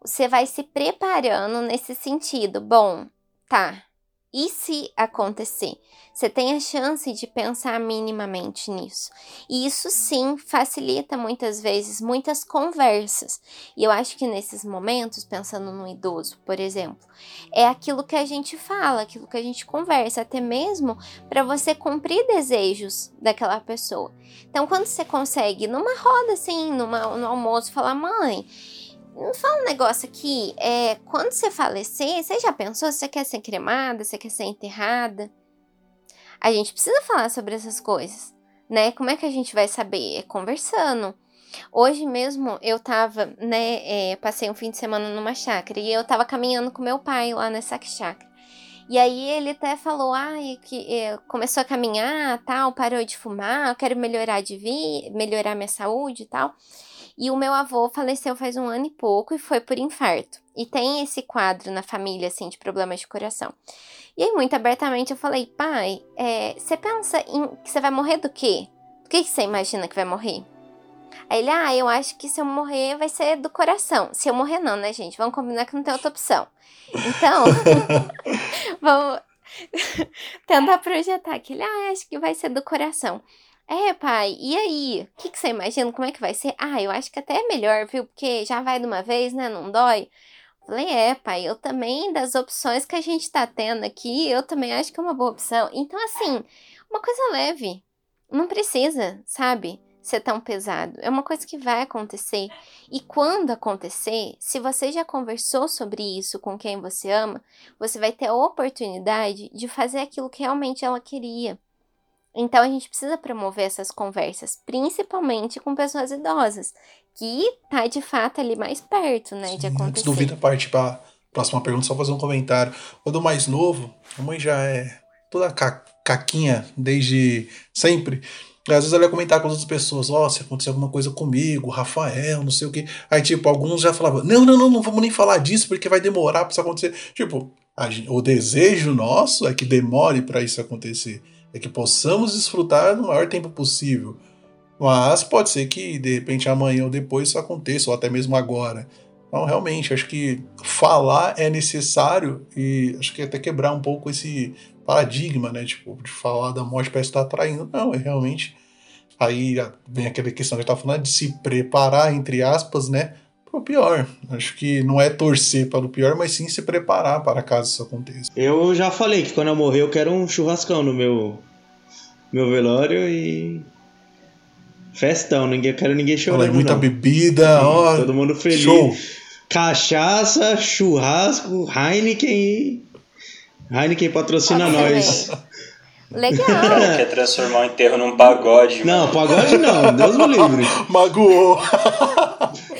você vai se preparando nesse sentido. Bom, tá. E se acontecer? Você tem a chance de pensar minimamente nisso. E isso sim facilita muitas vezes muitas conversas. E eu acho que nesses momentos, pensando no idoso, por exemplo, é aquilo que a gente fala, aquilo que a gente conversa, até mesmo para você cumprir desejos daquela pessoa. Então, quando você consegue, numa roda assim, numa, no almoço, falar, mãe Fala um negócio aqui, é, quando você falecer, você já pensou se você quer ser cremada, se quer ser enterrada? A gente precisa falar sobre essas coisas, né? Como é que a gente vai saber? É conversando. Hoje mesmo eu tava, né, é, passei um fim de semana numa chácara e eu tava caminhando com meu pai lá nessa chácara. E aí ele até falou, ah, que é, começou a caminhar, tal, parou de fumar, eu quero melhorar de vida, melhorar minha saúde e tal. E o meu avô faleceu faz um ano e pouco e foi por infarto. E tem esse quadro na família, assim, de problemas de coração. E aí, muito abertamente, eu falei, pai, é, você pensa em que você vai morrer do quê? Do que, que você imagina que vai morrer? Aí ele, ah, eu acho que se eu morrer vai ser do coração. Se eu morrer, não, né, gente? Vamos combinar que não tem outra opção. Então, vamos tentar projetar que ele, ah, acho que vai ser do coração. É, pai, e aí? O que, que você imagina? Como é que vai ser? Ah, eu acho que até é melhor, viu? Porque já vai de uma vez, né? Não dói. Falei, é, pai, eu também, das opções que a gente tá tendo aqui, eu também acho que é uma boa opção. Então, assim, uma coisa leve. Não precisa, sabe? Ser tão pesado. É uma coisa que vai acontecer. E quando acontecer, se você já conversou sobre isso com quem você ama, você vai ter a oportunidade de fazer aquilo que realmente ela queria. Então a gente precisa promover essas conversas, principalmente com pessoas idosas, que tá de fato ali mais perto, né, Sim, de acontecer. Antes do Vida partir para próxima pergunta, só fazer um comentário. Quando mais novo, a mãe já é toda ca caquinha desde sempre. Às vezes ela ia comentar com outras pessoas, ó, oh, se acontecer alguma coisa comigo, Rafael, não sei o que. Aí, tipo, alguns já falavam, não, não, não, não vamos nem falar disso, porque vai demorar pra isso acontecer. Tipo, gente, o desejo nosso é que demore para isso acontecer é que possamos desfrutar no maior tempo possível. Mas pode ser que de repente amanhã ou depois isso aconteça, ou até mesmo agora. Então, realmente, acho que falar é necessário e acho que até quebrar um pouco esse paradigma, né? Tipo, de falar da morte para estar traindo. Não, é realmente. Aí vem aquela questão que eu estava falando de se preparar, entre aspas, né? Para o pior. Acho que não é torcer para o pior, mas sim se preparar para caso isso aconteça. Eu já falei que quando eu morrer eu quero um churrascão no meu, meu velório e. Festão, ninguém quero ninguém chorando. Olha, muita não. bebida, ó. Todo mundo feliz. Show. Cachaça, churrasco, Heineken. Heineken patrocina nós. Legal. quer transformar o enterro num pagode. Não, mano. pagode não, Deus me livre. Magoou.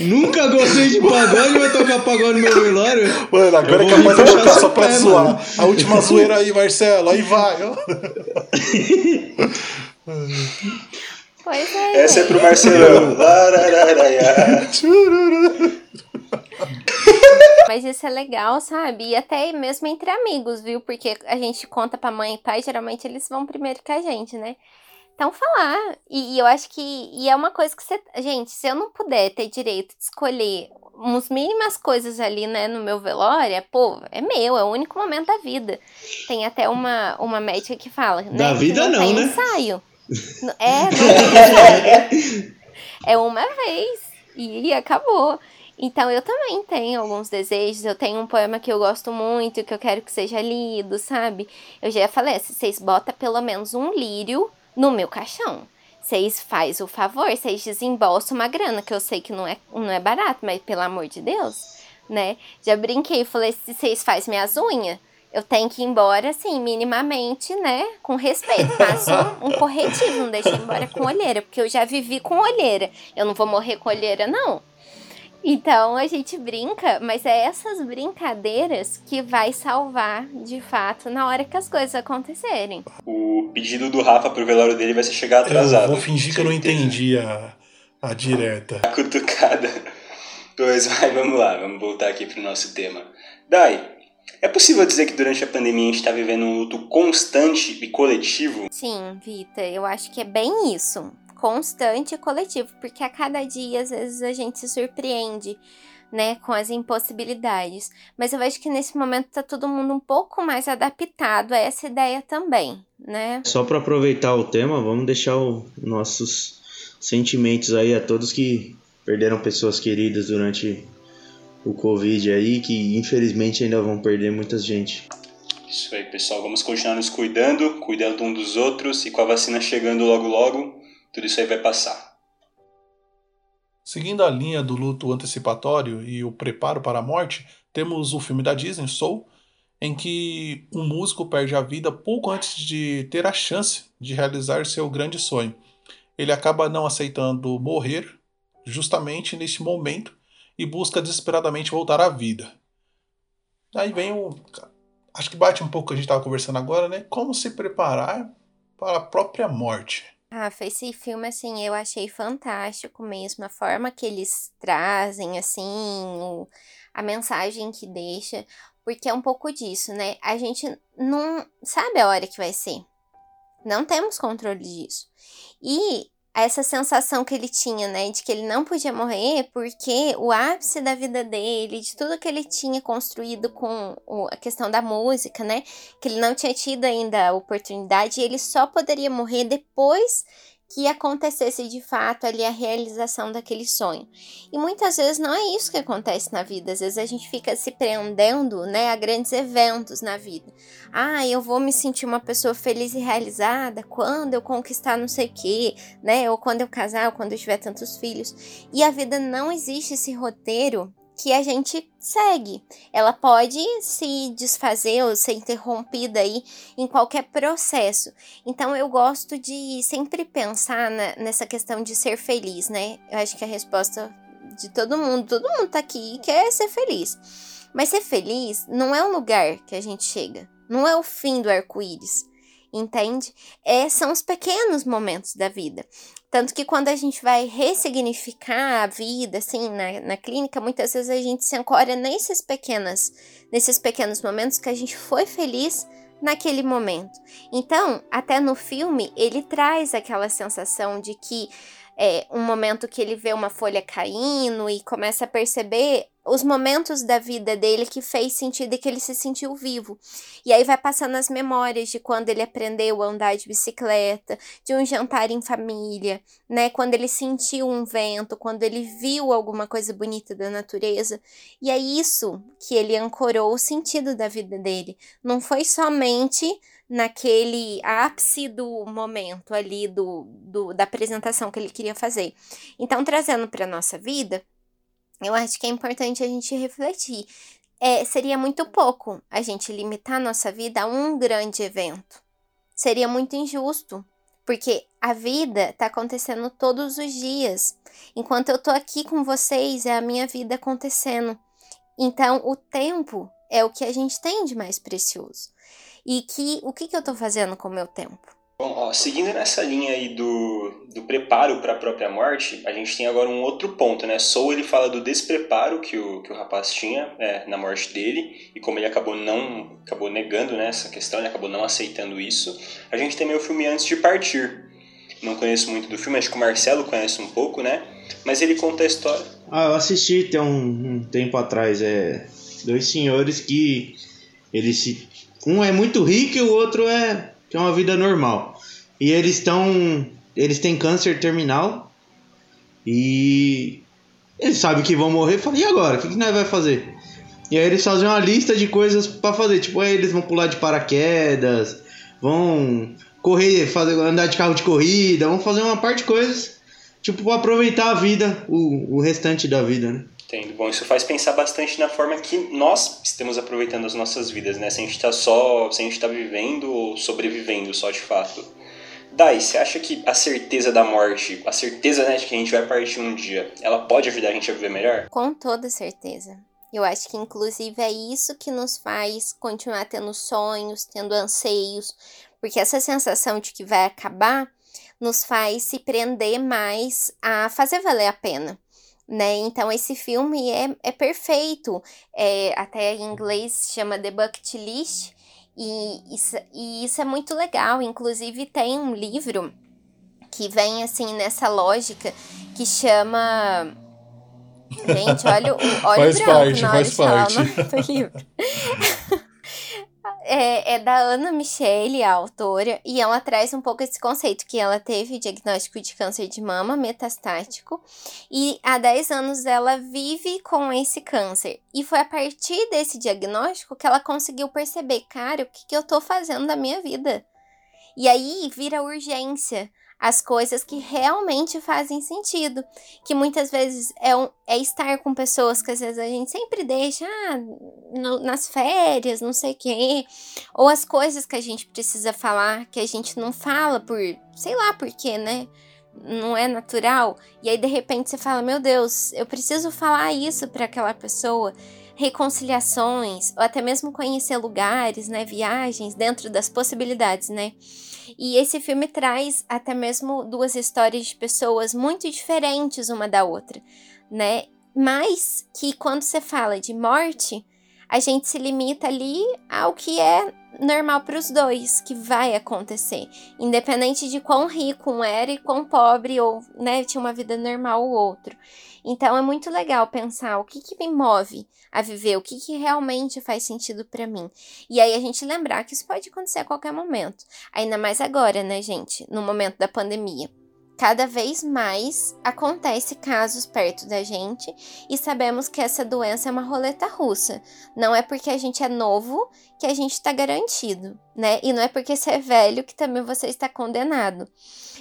Nunca gostei de pagode, vai tocar pagode no meu velório. Mano, agora é capaz de tocar só pra zoar. A última zoeira aí, Marcelo, aí vai. Pois é. Essa é pro Marcelo. Isso é legal, sabe? E até mesmo entre amigos, viu? Porque a gente conta pra mãe e pai, geralmente eles vão primeiro que a gente, né? Então, falar. E, e, eu acho que. E é uma coisa que você. Gente, se eu não puder ter direito de escolher umas mínimas coisas ali, né, no meu velório, é, pô, é meu, é o único momento da vida. Tem até uma, uma médica que fala. Né, da vida não, não né? ensaio. É, não é uma vez. E acabou. Então eu também tenho alguns desejos, eu tenho um poema que eu gosto muito, que eu quero que seja lido, sabe? Eu já falei, se vocês botam pelo menos um lírio no meu caixão. Vocês faz o favor, vocês desembolsam uma grana, que eu sei que não é, não é barato, mas pelo amor de Deus, né? Já brinquei, falei, se vocês faz minhas unhas, eu tenho que ir embora, assim, minimamente, né? Com respeito. Passa um, um corretivo, não deixa ir embora com olheira, porque eu já vivi com olheira. Eu não vou morrer com olheira, não. Então a gente brinca, mas é essas brincadeiras que vai salvar de fato na hora que as coisas acontecerem. O pedido do Rafa pro velório dele vai ser chegar atrasado. Eu vou fingir que eu não entendi a, a direta. A cutucada. Pois vai, vamos lá, vamos voltar aqui pro nosso tema. Dai, é possível dizer que durante a pandemia a gente está vivendo um luto constante e coletivo? Sim, Vita, eu acho que é bem isso constante e coletivo, porque a cada dia, às vezes, a gente se surpreende né, com as impossibilidades. Mas eu vejo que nesse momento tá todo mundo um pouco mais adaptado a essa ideia também, né? Só para aproveitar o tema, vamos deixar os nossos sentimentos aí a todos que perderam pessoas queridas durante o Covid aí, que infelizmente ainda vão perder muita gente. Isso aí, pessoal. Vamos continuar nos cuidando, cuidando um dos outros e com a vacina chegando logo logo, tudo isso aí vai passar. Seguindo a linha do luto antecipatório e o preparo para a morte, temos o filme da Disney, Soul, em que um músico perde a vida pouco antes de ter a chance de realizar seu grande sonho. Ele acaba não aceitando morrer justamente neste momento e busca desesperadamente voltar à vida. Aí vem o. Acho que bate um pouco o que a gente estava conversando agora, né? Como se preparar para a própria morte. Ah, esse filme, assim, eu achei fantástico mesmo. A forma que eles trazem, assim, o, a mensagem que deixa. Porque é um pouco disso, né? A gente não sabe a hora que vai ser. Não temos controle disso. E essa sensação que ele tinha, né, de que ele não podia morrer porque o ápice da vida dele, de tudo que ele tinha construído com a questão da música, né, que ele não tinha tido ainda a oportunidade, ele só poderia morrer depois que acontecesse de fato ali a realização daquele sonho. E muitas vezes não é isso que acontece na vida, às vezes a gente fica se prendendo, né, a grandes eventos na vida. Ah, eu vou me sentir uma pessoa feliz e realizada quando eu conquistar não sei o quê, né, ou quando eu casar, ou quando eu tiver tantos filhos. E a vida não existe esse roteiro que a gente segue. Ela pode se desfazer ou ser interrompida aí em qualquer processo. Então eu gosto de sempre pensar na, nessa questão de ser feliz, né? Eu acho que a resposta de todo mundo, todo mundo tá aqui e quer ser feliz. Mas ser feliz não é um lugar que a gente chega, não é o fim do arco-íris entende? É, são os pequenos momentos da vida. Tanto que quando a gente vai ressignificar a vida, assim, na, na clínica, muitas vezes a gente se ancora nesses pequenas, nesses pequenos momentos que a gente foi feliz naquele momento. Então, até no filme, ele traz aquela sensação de que é um momento que ele vê uma folha caindo e começa a perceber os momentos da vida dele que fez sentido e que ele se sentiu vivo. E aí vai passando as memórias de quando ele aprendeu a andar de bicicleta, de um jantar em família, né? Quando ele sentiu um vento, quando ele viu alguma coisa bonita da natureza. E é isso que ele ancorou o sentido da vida dele. Não foi somente naquele ápice do momento ali do, do da apresentação que ele queria fazer. Então, trazendo para nossa vida, eu acho que é importante a gente refletir. É, seria muito pouco a gente limitar nossa vida a um grande evento. Seria muito injusto, porque a vida está acontecendo todos os dias. Enquanto eu estou aqui com vocês, é a minha vida acontecendo. Então, o tempo é o que a gente tem de mais precioso. E que o que, que eu estou fazendo com o meu tempo? Bom, ó, seguindo nessa linha aí do, do preparo para a própria morte, a gente tem agora um outro ponto, né? Soul ele fala do despreparo que o, que o rapaz tinha é, na morte dele e como ele acabou não acabou negando né, essa questão, ele acabou não aceitando isso. A gente tem o filme Antes de Partir. Não conheço muito do filme, acho que o Marcelo conhece um pouco, né? Mas ele conta a história. Ah, eu assisti tem um, um tempo atrás, é dois senhores que eles se um é muito rico e o outro é tem uma vida normal. E eles estão. Eles têm câncer terminal. E. Eles sabem que vão morrer. Falam, e agora? O que, que nós vai fazer? E aí eles fazem uma lista de coisas para fazer. Tipo, aí eles vão pular de paraquedas, vão correr, fazer, andar de carro de corrida, vão fazer uma parte de coisas. Tipo, pra aproveitar a vida, o, o restante da vida, né? Entendo. Bom, isso faz pensar bastante na forma que nós estamos aproveitando as nossas vidas, né? Se a gente está só, se a gente está vivendo ou sobrevivendo só de fato. Dai, você acha que a certeza da morte, a certeza né, de que a gente vai partir um dia, ela pode ajudar a gente a viver melhor? Com toda certeza. Eu acho que, inclusive, é isso que nos faz continuar tendo sonhos, tendo anseios, porque essa sensação de que vai acabar nos faz se prender mais a fazer valer a pena né? Então esse filme é, é perfeito. É, até em inglês chama The Bucket List. E isso, e isso é muito legal. Inclusive tem um livro que vem assim nessa lógica que chama Gente, olha, o- olha Faz o branco parte, na hora faz de falar parte. o nome do livro. É, é da Ana Michele, a autora, e ela traz um pouco esse conceito que ela teve diagnóstico de câncer de mama metastático e há 10 anos ela vive com esse câncer. E foi a partir desse diagnóstico que ela conseguiu perceber, cara, o que, que eu tô fazendo da minha vida? E aí vira urgência as coisas que realmente fazem sentido. Que muitas vezes é, um- é estar com pessoas que às vezes a gente sempre deixa ah, no- nas férias, não sei quê. Ou as coisas que a gente precisa falar, que a gente não fala por, sei lá por quê, né? Não é natural. E aí de repente você fala: Meu Deus, eu preciso falar isso para aquela pessoa. Reconciliações, ou até mesmo conhecer lugares, né? Viagens dentro das possibilidades, né? E esse filme traz até mesmo duas histórias de pessoas muito diferentes uma da outra, né? Mas que quando você fala de morte, a gente se limita ali ao que é normal para os dois, que vai acontecer, independente de quão rico um era e quão pobre ou, né, tinha uma vida normal o outro. Então é muito legal pensar o que que me move a viver, o que que realmente faz sentido para mim. E aí a gente lembrar que isso pode acontecer a qualquer momento. Ainda mais agora, né, gente? No momento da pandemia. Cada vez mais acontece casos perto da gente e sabemos que essa doença é uma roleta russa. Não é porque a gente é novo que a gente está garantido, né? E não é porque você é velho que também você está condenado.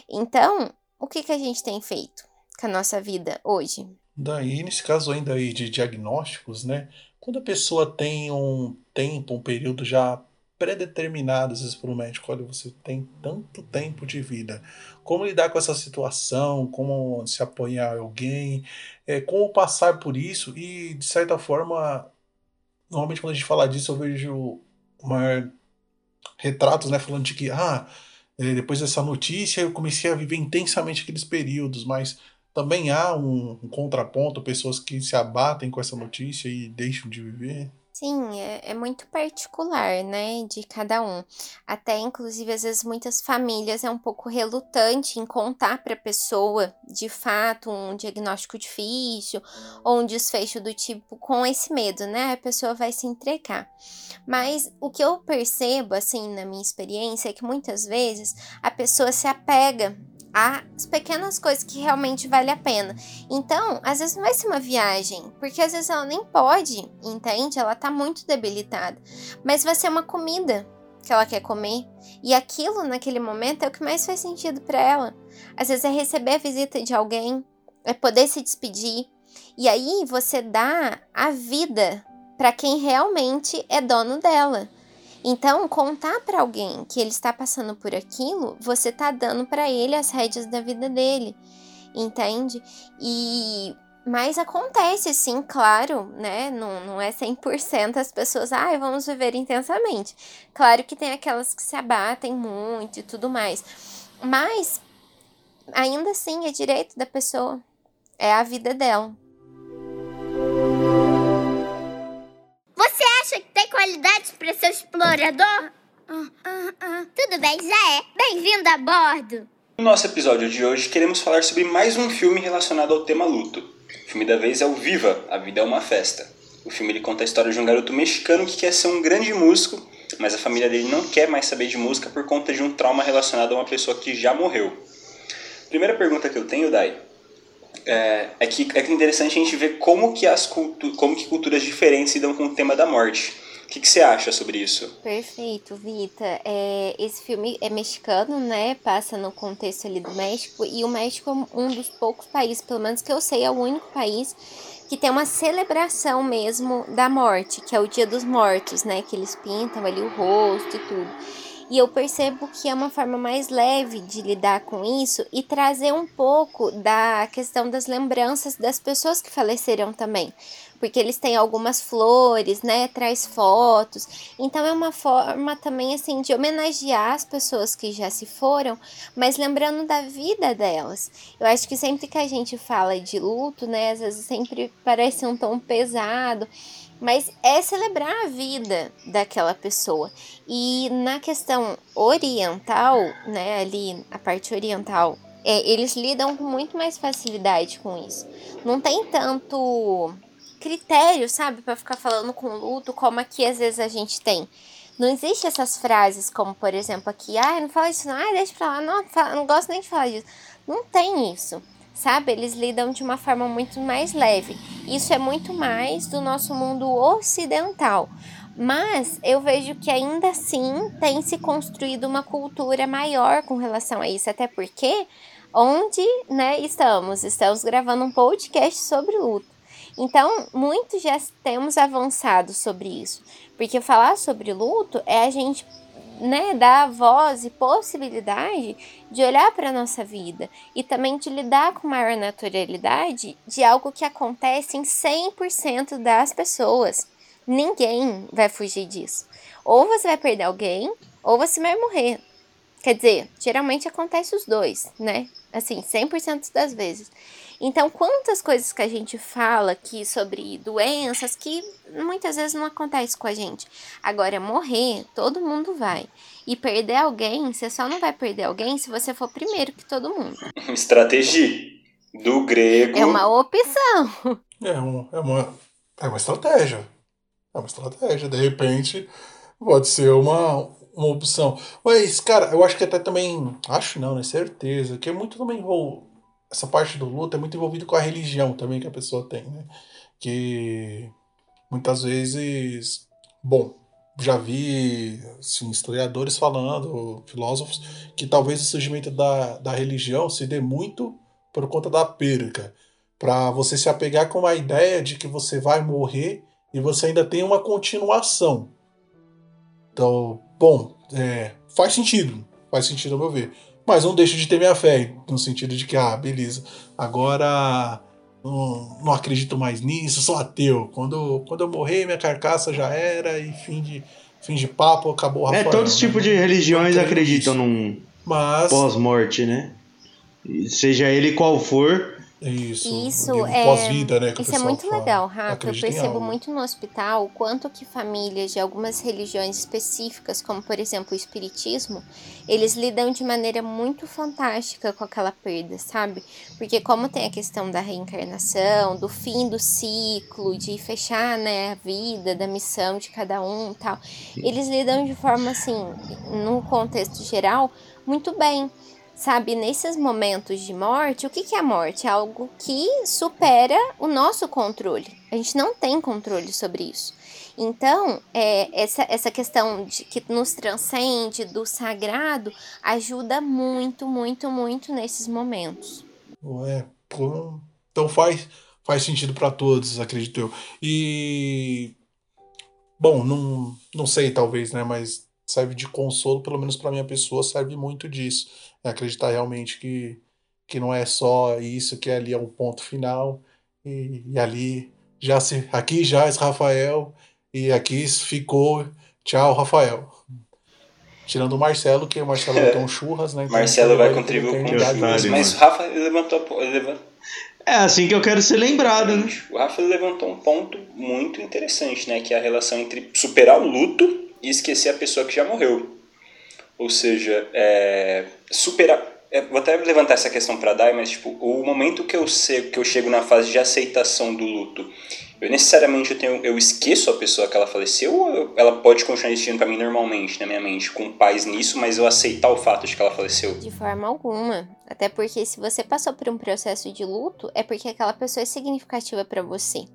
Então, o que, que a gente tem feito com a nossa vida hoje? Daí, nesse caso ainda aí de diagnósticos, né? Quando a pessoa tem um tempo, um período já pré-determinado, às vezes, por médico, olha, você tem tanto tempo de vida. Como lidar com essa situação? Como se apoiar alguém? É, como passar por isso? E, de certa forma, normalmente quando a gente fala disso, eu vejo uma, retratos, né? Falando de que, ah, é, depois dessa notícia eu comecei a viver intensamente aqueles períodos, mas também há um, um contraponto, pessoas que se abatem com essa notícia e deixam de viver. Sim, é, é muito particular, né, de cada um. Até, inclusive, às vezes muitas famílias é um pouco relutante em contar para a pessoa, de fato, um diagnóstico difícil ou um desfecho do tipo com esse medo, né? A pessoa vai se entregar. Mas o que eu percebo, assim, na minha experiência, é que muitas vezes a pessoa se apega às pequenas coisas que realmente vale a pena. Então, às vezes não vai ser uma viagem, porque às vezes ela nem pode, entende? Ela tá muito debilitada. Mas vai ser uma comida que ela quer comer, e aquilo naquele momento é o que mais faz sentido para ela. Às vezes é receber a visita de alguém, é poder se despedir, e aí você dá a vida para quem realmente é dono dela. Então, contar para alguém que ele está passando por aquilo, você tá dando para ele as rédeas da vida dele, entende? E mas acontece sim, claro, né? Não, não é 100% as pessoas, ai, vamos viver intensamente. Claro que tem aquelas que se abatem muito e tudo mais. Mas ainda assim é direito da pessoa. É a vida dela. Você acha que tem qualidades para ser explorador? Tudo bem, já é. Bem-vindo a bordo. No nosso episódio de hoje, queremos falar sobre mais um filme relacionado ao tema luto. O filme da vez é o Viva, A Vida é uma Festa. O filme ele conta a história de um garoto mexicano que quer ser um grande músico, mas a família dele não quer mais saber de música por conta de um trauma relacionado a uma pessoa que já morreu. Primeira pergunta que eu tenho, Dai, é, é que é que é interessante a gente ver como que, as cultu como que culturas diferentes lidam com o tema da morte. O que, que você acha sobre isso? Perfeito, Vita. É, esse filme é mexicano, né? Passa no contexto ali do México. E o México é um dos poucos países, pelo menos que eu sei, é o único país que tem uma celebração mesmo da morte, que é o Dia dos Mortos, né? Que eles pintam ali o rosto e tudo. E eu percebo que é uma forma mais leve de lidar com isso e trazer um pouco da questão das lembranças das pessoas que faleceram também. Porque eles têm algumas flores, né? Traz fotos. Então é uma forma também assim de homenagear as pessoas que já se foram, mas lembrando da vida delas. Eu acho que sempre que a gente fala de luto, né? Às vezes sempre parece um tom pesado mas é celebrar a vida daquela pessoa. E na questão oriental, né, ali a parte oriental é, eles lidam com muito mais facilidade com isso. Não tem tanto critério, sabe, para ficar falando com luto como aqui às vezes a gente tem. Não existe essas frases como, por exemplo, aqui, ah, não fala isso, não, ah, deixa pra lá, não, não gosto nem de falar disso. Não tem isso, sabe? Eles lidam de uma forma muito mais leve. Isso é muito mais do nosso mundo ocidental. Mas eu vejo que ainda assim tem se construído uma cultura maior com relação a isso, até porque onde né, estamos? Estamos gravando um podcast sobre luto. Então, muito já temos avançado sobre isso. Porque falar sobre luto é a gente né, dar voz e possibilidade de olhar para a nossa vida e também de lidar com maior naturalidade de algo que acontece em 100% das pessoas. Ninguém vai fugir disso. Ou você vai perder alguém, ou você vai morrer. Quer dizer, geralmente acontece os dois, né? Assim, 100% das vezes. Então, quantas coisas que a gente fala aqui sobre doenças que muitas vezes não acontece com a gente. Agora, morrer, todo mundo vai. E perder alguém, você só não vai perder alguém se você for primeiro que todo mundo. Estratégia do grego. É uma opção. É, um, é, uma, é uma estratégia. É uma estratégia. De repente, pode ser uma, uma opção. Mas, cara, eu acho que até também. Acho não, né? Certeza. Que é muito também vou essa parte do luto é muito envolvido com a religião também que a pessoa tem, né? Que muitas vezes, bom, já vi assim, historiadores falando, filósofos, que talvez o surgimento da, da religião se dê muito por conta da perca. Para você se apegar com a ideia de que você vai morrer e você ainda tem uma continuação. Então, bom, é, faz sentido. Faz sentido ao meu ver. Mas não deixo de ter minha fé, no sentido de que, ah, beleza, agora não, não acredito mais nisso, sou ateu. Quando, quando eu morrer, minha carcaça já era e fim de, fim de papo, acabou o É, todos os tipos de religiões acreditam num Mas... pós-morte, né? Seja ele qual for, isso, isso é pós-vida, né? isso é muito fala. legal, Rafa. Eu percebo muito no hospital o quanto que famílias de algumas religiões específicas, como por exemplo o espiritismo, eles lidam de maneira muito fantástica com aquela perda, sabe? Porque como tem a questão da reencarnação, do fim do ciclo, de fechar, né, a vida, da missão de cada um, tal, eles lidam de forma assim, no contexto geral, muito bem sabe, nesses momentos de morte, o que, que é a morte? É algo que supera o nosso controle. A gente não tem controle sobre isso. Então, é, essa, essa questão de, que nos transcende do sagrado ajuda muito, muito, muito nesses momentos. É, então faz, faz sentido para todos, acredito eu. E. Bom, não, não sei, talvez, né? Mas serve de consolo, pelo menos para minha pessoa, serve muito disso é acreditar realmente que, que não é só isso, que ali é um ponto final e, e ali já se aqui já é Rafael e aqui ficou tchau Rafael. Tirando o Marcelo, que o Marcelo é. ter um churras, né? Então Marcelo vai contribuir com churras, mas o Rafa levantou, levantou. É assim que eu quero ser lembrado, né? O Rafa levantou um ponto muito interessante, né? Que é a relação entre superar o luto e esquecer a pessoa que já morreu. Ou seja, é, superar. É, vou até levantar essa questão para Dai, mas tipo, o momento que eu sei, que eu chego na fase de aceitação do luto, eu necessariamente eu, tenho, eu esqueço a pessoa que ela faleceu ou ela pode continuar existindo para mim normalmente na minha mente, com paz nisso, mas eu aceitar o fato de que ela faleceu? De forma alguma. Até porque se você passou por um processo de luto, é porque aquela pessoa é significativa para você.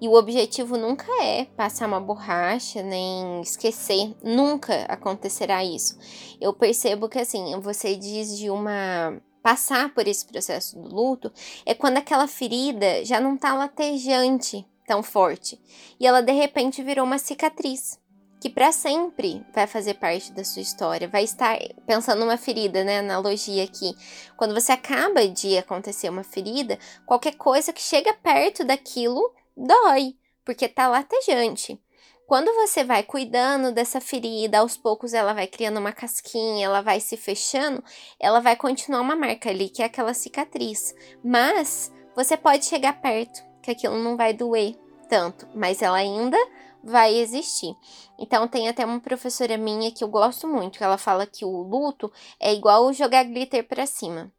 E o objetivo nunca é passar uma borracha, nem esquecer. Nunca acontecerá isso. Eu percebo que, assim, você diz de uma passar por esse processo do luto é quando aquela ferida já não tá latejante tão forte e ela de repente virou uma cicatriz que para sempre vai fazer parte da sua história, vai estar pensando numa ferida, né, analogia aqui. Quando você acaba de acontecer uma ferida, qualquer coisa que chega perto daquilo dói, porque tá latejante. Quando você vai cuidando dessa ferida, aos poucos ela vai criando uma casquinha, ela vai se fechando, ela vai continuar uma marca ali, que é aquela cicatriz. Mas você pode chegar perto, que aquilo não vai doer tanto, mas ela ainda vai existir. Então tem até uma professora minha que eu gosto muito, que ela fala que o luto é igual jogar glitter para cima.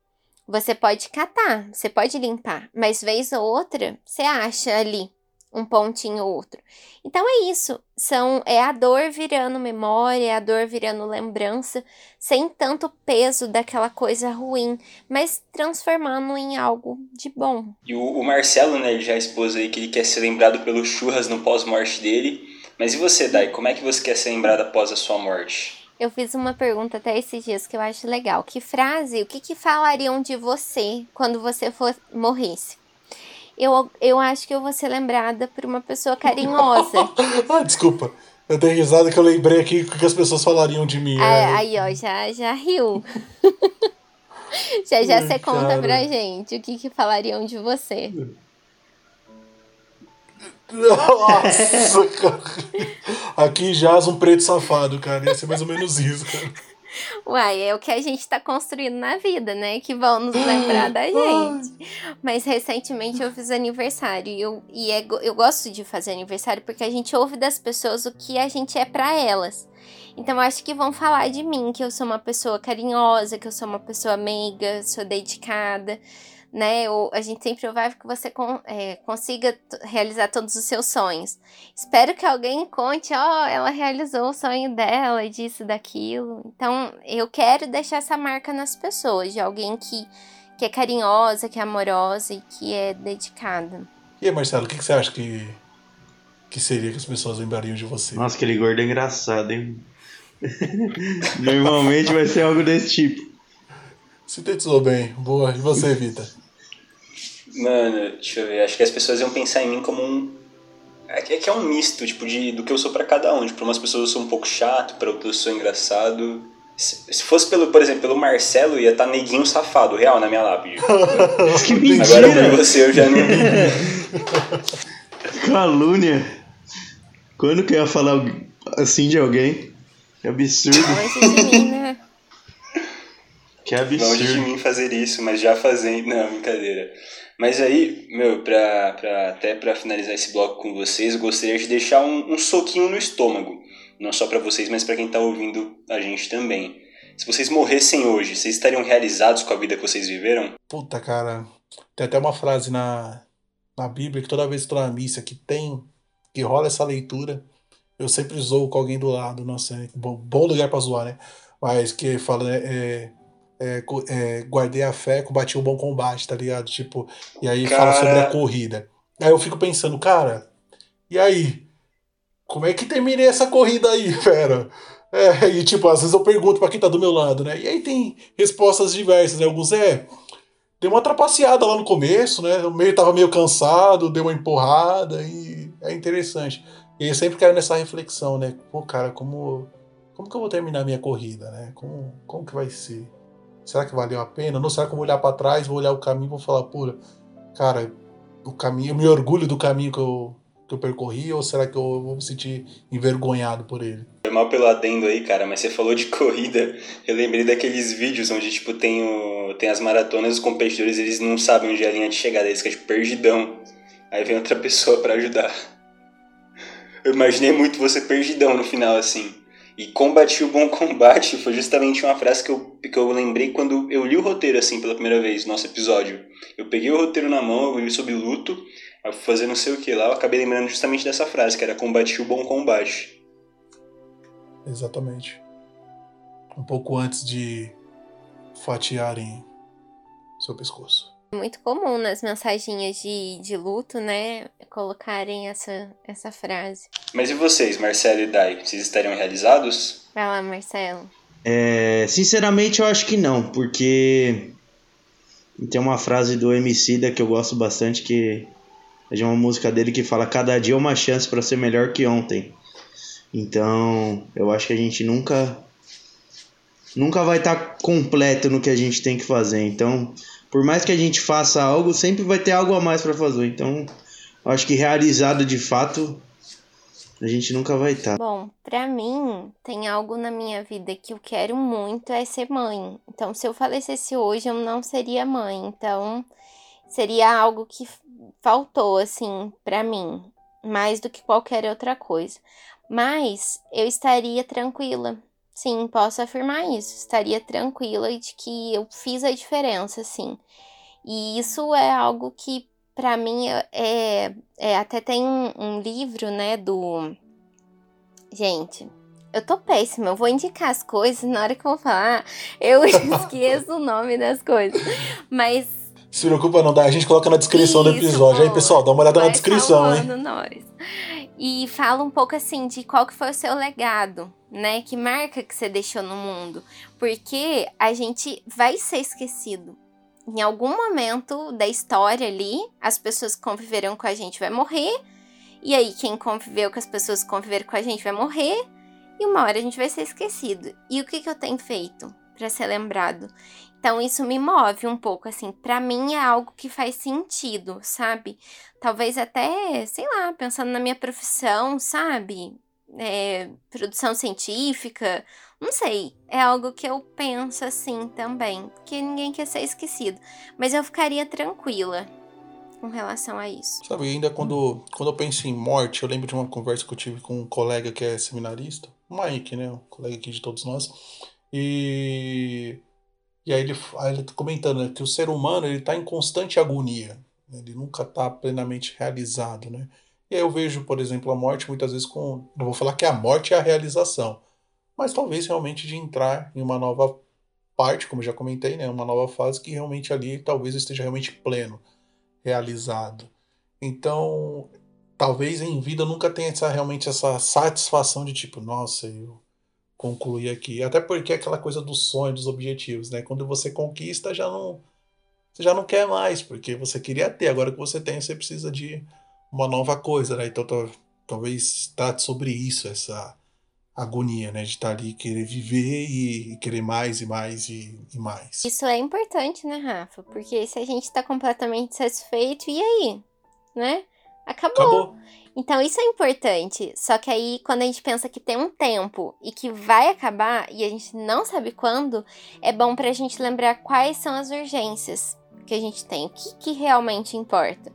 Você pode catar, você pode limpar, mas vez ou outra, você acha ali um pontinho ou outro. Então é isso, são é a dor virando memória, é a dor virando lembrança, sem tanto peso daquela coisa ruim, mas transformando em algo de bom. E o, o Marcelo, né, ele já expôs aí que ele quer ser lembrado pelos churras no pós-morte dele. Mas e você, Dai, como é que você quer ser lembrado após a sua morte? Eu fiz uma pergunta até esses dias que eu acho legal. Que frase, o que, que falariam de você quando você for, morresse? Eu, eu acho que eu vou ser lembrada por uma pessoa carinhosa. ah, desculpa. Eu dei risada que eu lembrei aqui o que as pessoas falariam de mim. Ah, é. Aí, ó, já, já riu. já já você conta pra gente o que, que falariam de você. Nossa, cara. Aqui jaz um preto safado, cara. Ia ser mais ou menos isso, cara. Uai, é o que a gente tá construindo na vida, né? Que vão nos lembrar da gente. Mas recentemente eu fiz aniversário e, eu, e é, eu gosto de fazer aniversário porque a gente ouve das pessoas o que a gente é para elas. Então acho que vão falar de mim, que eu sou uma pessoa carinhosa, que eu sou uma pessoa meiga, sou dedicada né? Ou a gente sempre vai que você é, consiga realizar todos os seus sonhos. Espero que alguém conte, ó, oh, ela realizou o sonho dela, disso, daquilo. Então, eu quero deixar essa marca nas pessoas, de alguém que, que é carinhosa, que é amorosa e que é dedicada. E aí, Marcelo, o que, que você acha que, que seria que as pessoas lembrariam de você? Nossa, aquele gordo é engraçado, hein? Normalmente vai ser algo desse tipo. Sintetizou bem. Boa. E você, Vita? Mano, deixa eu ver. Acho que as pessoas iam pensar em mim como um. É que é um misto, tipo, de, do que eu sou para cada um. Tipo, pra umas pessoas eu sou um pouco chato, para outras eu sou engraçado. Se, se fosse pelo, por exemplo, pelo Marcelo, ia estar tá neguinho safado, real, na minha lápide. que mentira! Agora por você eu já não. Calúnia! Quando que eu ia falar assim de alguém? Que absurdo. Longe de mim, né? Que absurdo. Longe de mim fazer isso, mas já fazendo. Não, brincadeira. Mas aí, meu, pra, pra, até para finalizar esse bloco com vocês, eu gostaria de deixar um, um soquinho no estômago. Não só para vocês, mas para quem tá ouvindo a gente também. Se vocês morressem hoje, vocês estariam realizados com a vida que vocês viveram? Puta, cara. Tem até uma frase na, na Bíblia que toda vez que tô na missa que tem, que rola essa leitura, eu sempre zoo com alguém do lado. Nossa, é bom, bom lugar pra zoar, né? Mas que fala, né? É, é, é, guardei a fé, combati o bom combate, tá ligado? Tipo, e aí cara... fala sobre a corrida. Aí eu fico pensando, cara, e aí? Como é que terminei essa corrida aí, fera? É, e tipo, às vezes eu pergunto para quem tá do meu lado, né? E aí tem respostas diversas, né? Alguns é. Deu uma trapaceada lá no começo, né? O meio tava meio cansado, deu uma empurrada e é interessante. E eu sempre quero nessa reflexão, né? Pô, cara, como, como que eu vou terminar a minha corrida, né? Como, como que vai ser? Será que valeu a pena? Não será que eu vou olhar para trás, vou olhar o caminho vou falar, pura, cara, o caminho, eu me orgulho do caminho que eu, que eu percorri ou será que eu vou me sentir envergonhado por ele? Foi mal pelo adendo aí, cara, mas você falou de corrida. Eu lembrei daqueles vídeos onde, tipo, tem, o, tem as maratonas, os competidores, eles não sabem onde é a linha de chegada, eles ficam, tipo, perdidão. Aí vem outra pessoa para ajudar. Eu imaginei muito você perdidão no final, assim. E combati o bom combate foi justamente uma frase que eu, que eu lembrei quando eu li o roteiro, assim, pela primeira vez, nosso episódio. Eu peguei o roteiro na mão, eu li sobre luto, fazer não sei o que lá, eu acabei lembrando justamente dessa frase, que era combati o bom combate. Exatamente. Um pouco antes de fatiarem seu pescoço muito comum nas mensagens de, de luto, né? Colocarem essa, essa frase. Mas e vocês, Marcelo e Dai? Vocês estariam realizados? Vai lá, Marcelo. É, sinceramente, eu acho que não, porque tem uma frase do da que eu gosto bastante, que é de uma música dele que fala: Cada dia é uma chance para ser melhor que ontem. Então, eu acho que a gente nunca nunca vai estar tá completo no que a gente tem que fazer. Então, por mais que a gente faça algo, sempre vai ter algo a mais para fazer. Então, acho que realizado de fato, a gente nunca vai estar. Tá. Bom, para mim, tem algo na minha vida que eu quero muito é ser mãe. Então, se eu falecesse hoje, eu não seria mãe. Então, seria algo que faltou assim para mim, mais do que qualquer outra coisa. Mas eu estaria tranquila Sim, posso afirmar isso. Estaria tranquila de que eu fiz a diferença, sim. E isso é algo que, para mim, é, é, é, Até tem um, um livro, né, do. Gente, eu tô péssima, eu vou indicar as coisas, na hora que eu vou falar, eu esqueço o nome das coisas. Mas. Se preocupa, não dá. A gente coloca na descrição Isso, do episódio. Aí, pessoal, dá uma olhada na descrição, hein? Nós. E fala um pouco assim de qual que foi o seu legado, né? Que marca que você deixou no mundo. Porque a gente vai ser esquecido. Em algum momento da história ali, as pessoas que conviveram com a gente vai morrer. E aí, quem conviveu com as pessoas que conviveram com a gente vai morrer. E uma hora a gente vai ser esquecido. E o que, que eu tenho feito para ser lembrado? Então isso me move um pouco, assim, para mim é algo que faz sentido, sabe? Talvez até, sei lá, pensando na minha profissão, sabe? É, produção científica, não sei, é algo que eu penso assim também, que ninguém quer ser esquecido, mas eu ficaria tranquila com relação a isso. Sabe, ainda quando, quando eu penso em morte, eu lembro de uma conversa que eu tive com um colega que é seminarista, o Mike, né, um colega aqui de todos nós, e e aí ele, aí ele tá comentando né, que o ser humano ele está em constante agonia. Né? Ele nunca está plenamente realizado, né? E aí eu vejo, por exemplo, a morte muitas vezes com... Não vou falar que a morte é a realização, mas talvez realmente de entrar em uma nova parte, como já comentei, né? Uma nova fase que realmente ali talvez esteja realmente pleno, realizado. Então, talvez em vida nunca tenha essa, realmente essa satisfação de tipo, nossa, eu concluir aqui. Até porque é aquela coisa do sonho, dos objetivos, né? Quando você conquista, já não você já não quer mais, porque você queria ter. Agora que você tem, você precisa de uma nova coisa, né? Então talvez trate sobre isso, essa agonia, né? De estar ali, querer viver e, querer mais e mais e, e, mais. Isso é importante, né, Rafa? Porque se a gente tá completamente satisfeito, e aí? Né? Acabou. Acabou. Então isso é importante. Só que aí, quando a gente pensa que tem um tempo e que vai acabar e a gente não sabe quando, é bom pra gente lembrar quais são as urgências que a gente tem, o que, que realmente importa.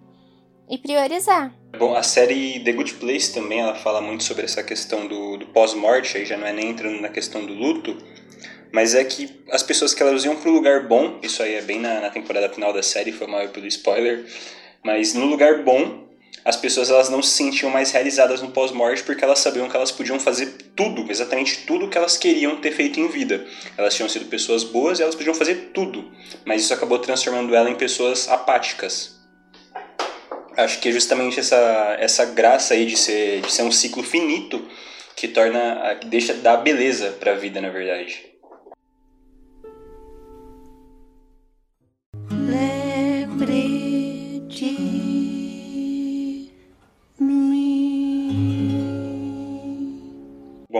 E priorizar. Bom, a série The Good Place também ela fala muito sobre essa questão do, do pós-morte, aí já não é nem entrando na questão do luto, mas é que as pessoas que elas iam para um lugar bom, isso aí é bem na, na temporada final da série, foi mal pelo spoiler, mas no lugar bom, as pessoas elas não se sentiam mais realizadas no pós-morte porque elas sabiam que elas podiam fazer tudo, exatamente tudo que elas queriam ter feito em vida. Elas tinham sido pessoas boas e elas podiam fazer tudo, mas isso acabou transformando ela em pessoas apáticas. Acho que é justamente essa, essa graça aí de ser, de ser um ciclo finito que torna, que deixa dá beleza para a vida, na verdade.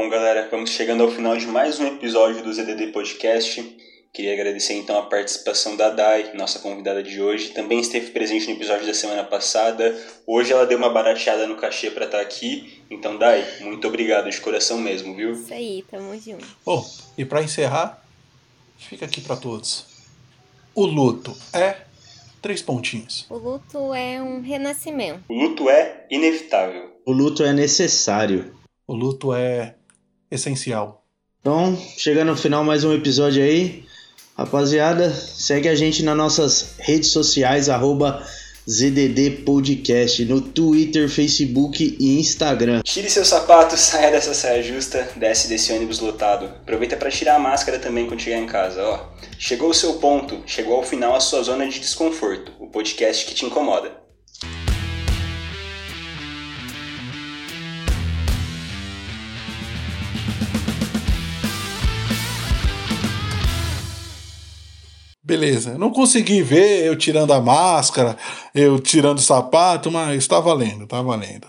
Bom, galera, vamos chegando ao final de mais um episódio do ZDD Podcast. Queria agradecer então a participação da Dai, nossa convidada de hoje. Também esteve presente no episódio da semana passada. Hoje ela deu uma barateada no cachê para estar tá aqui. Então, Dai, muito obrigado de coração mesmo, viu? Isso aí, tamo junto. Bom, e para encerrar, fica aqui para todos. O luto é três pontinhos. O luto é um renascimento. O luto é inevitável. O luto é necessário. O luto é essencial. Então, chegando no final mais um episódio aí. Rapaziada, segue a gente nas nossas redes sociais, arroba ZDD Podcast, no Twitter, Facebook e Instagram. Tire seus sapatos, saia dessa saia justa, desce desse ônibus lotado. Aproveita para tirar a máscara também quando chegar em casa, ó. Chegou o seu ponto, chegou ao final a sua zona de desconforto, o podcast que te incomoda. Beleza. Não consegui ver eu tirando a máscara, eu tirando o sapato, mas tá valendo, tá valendo.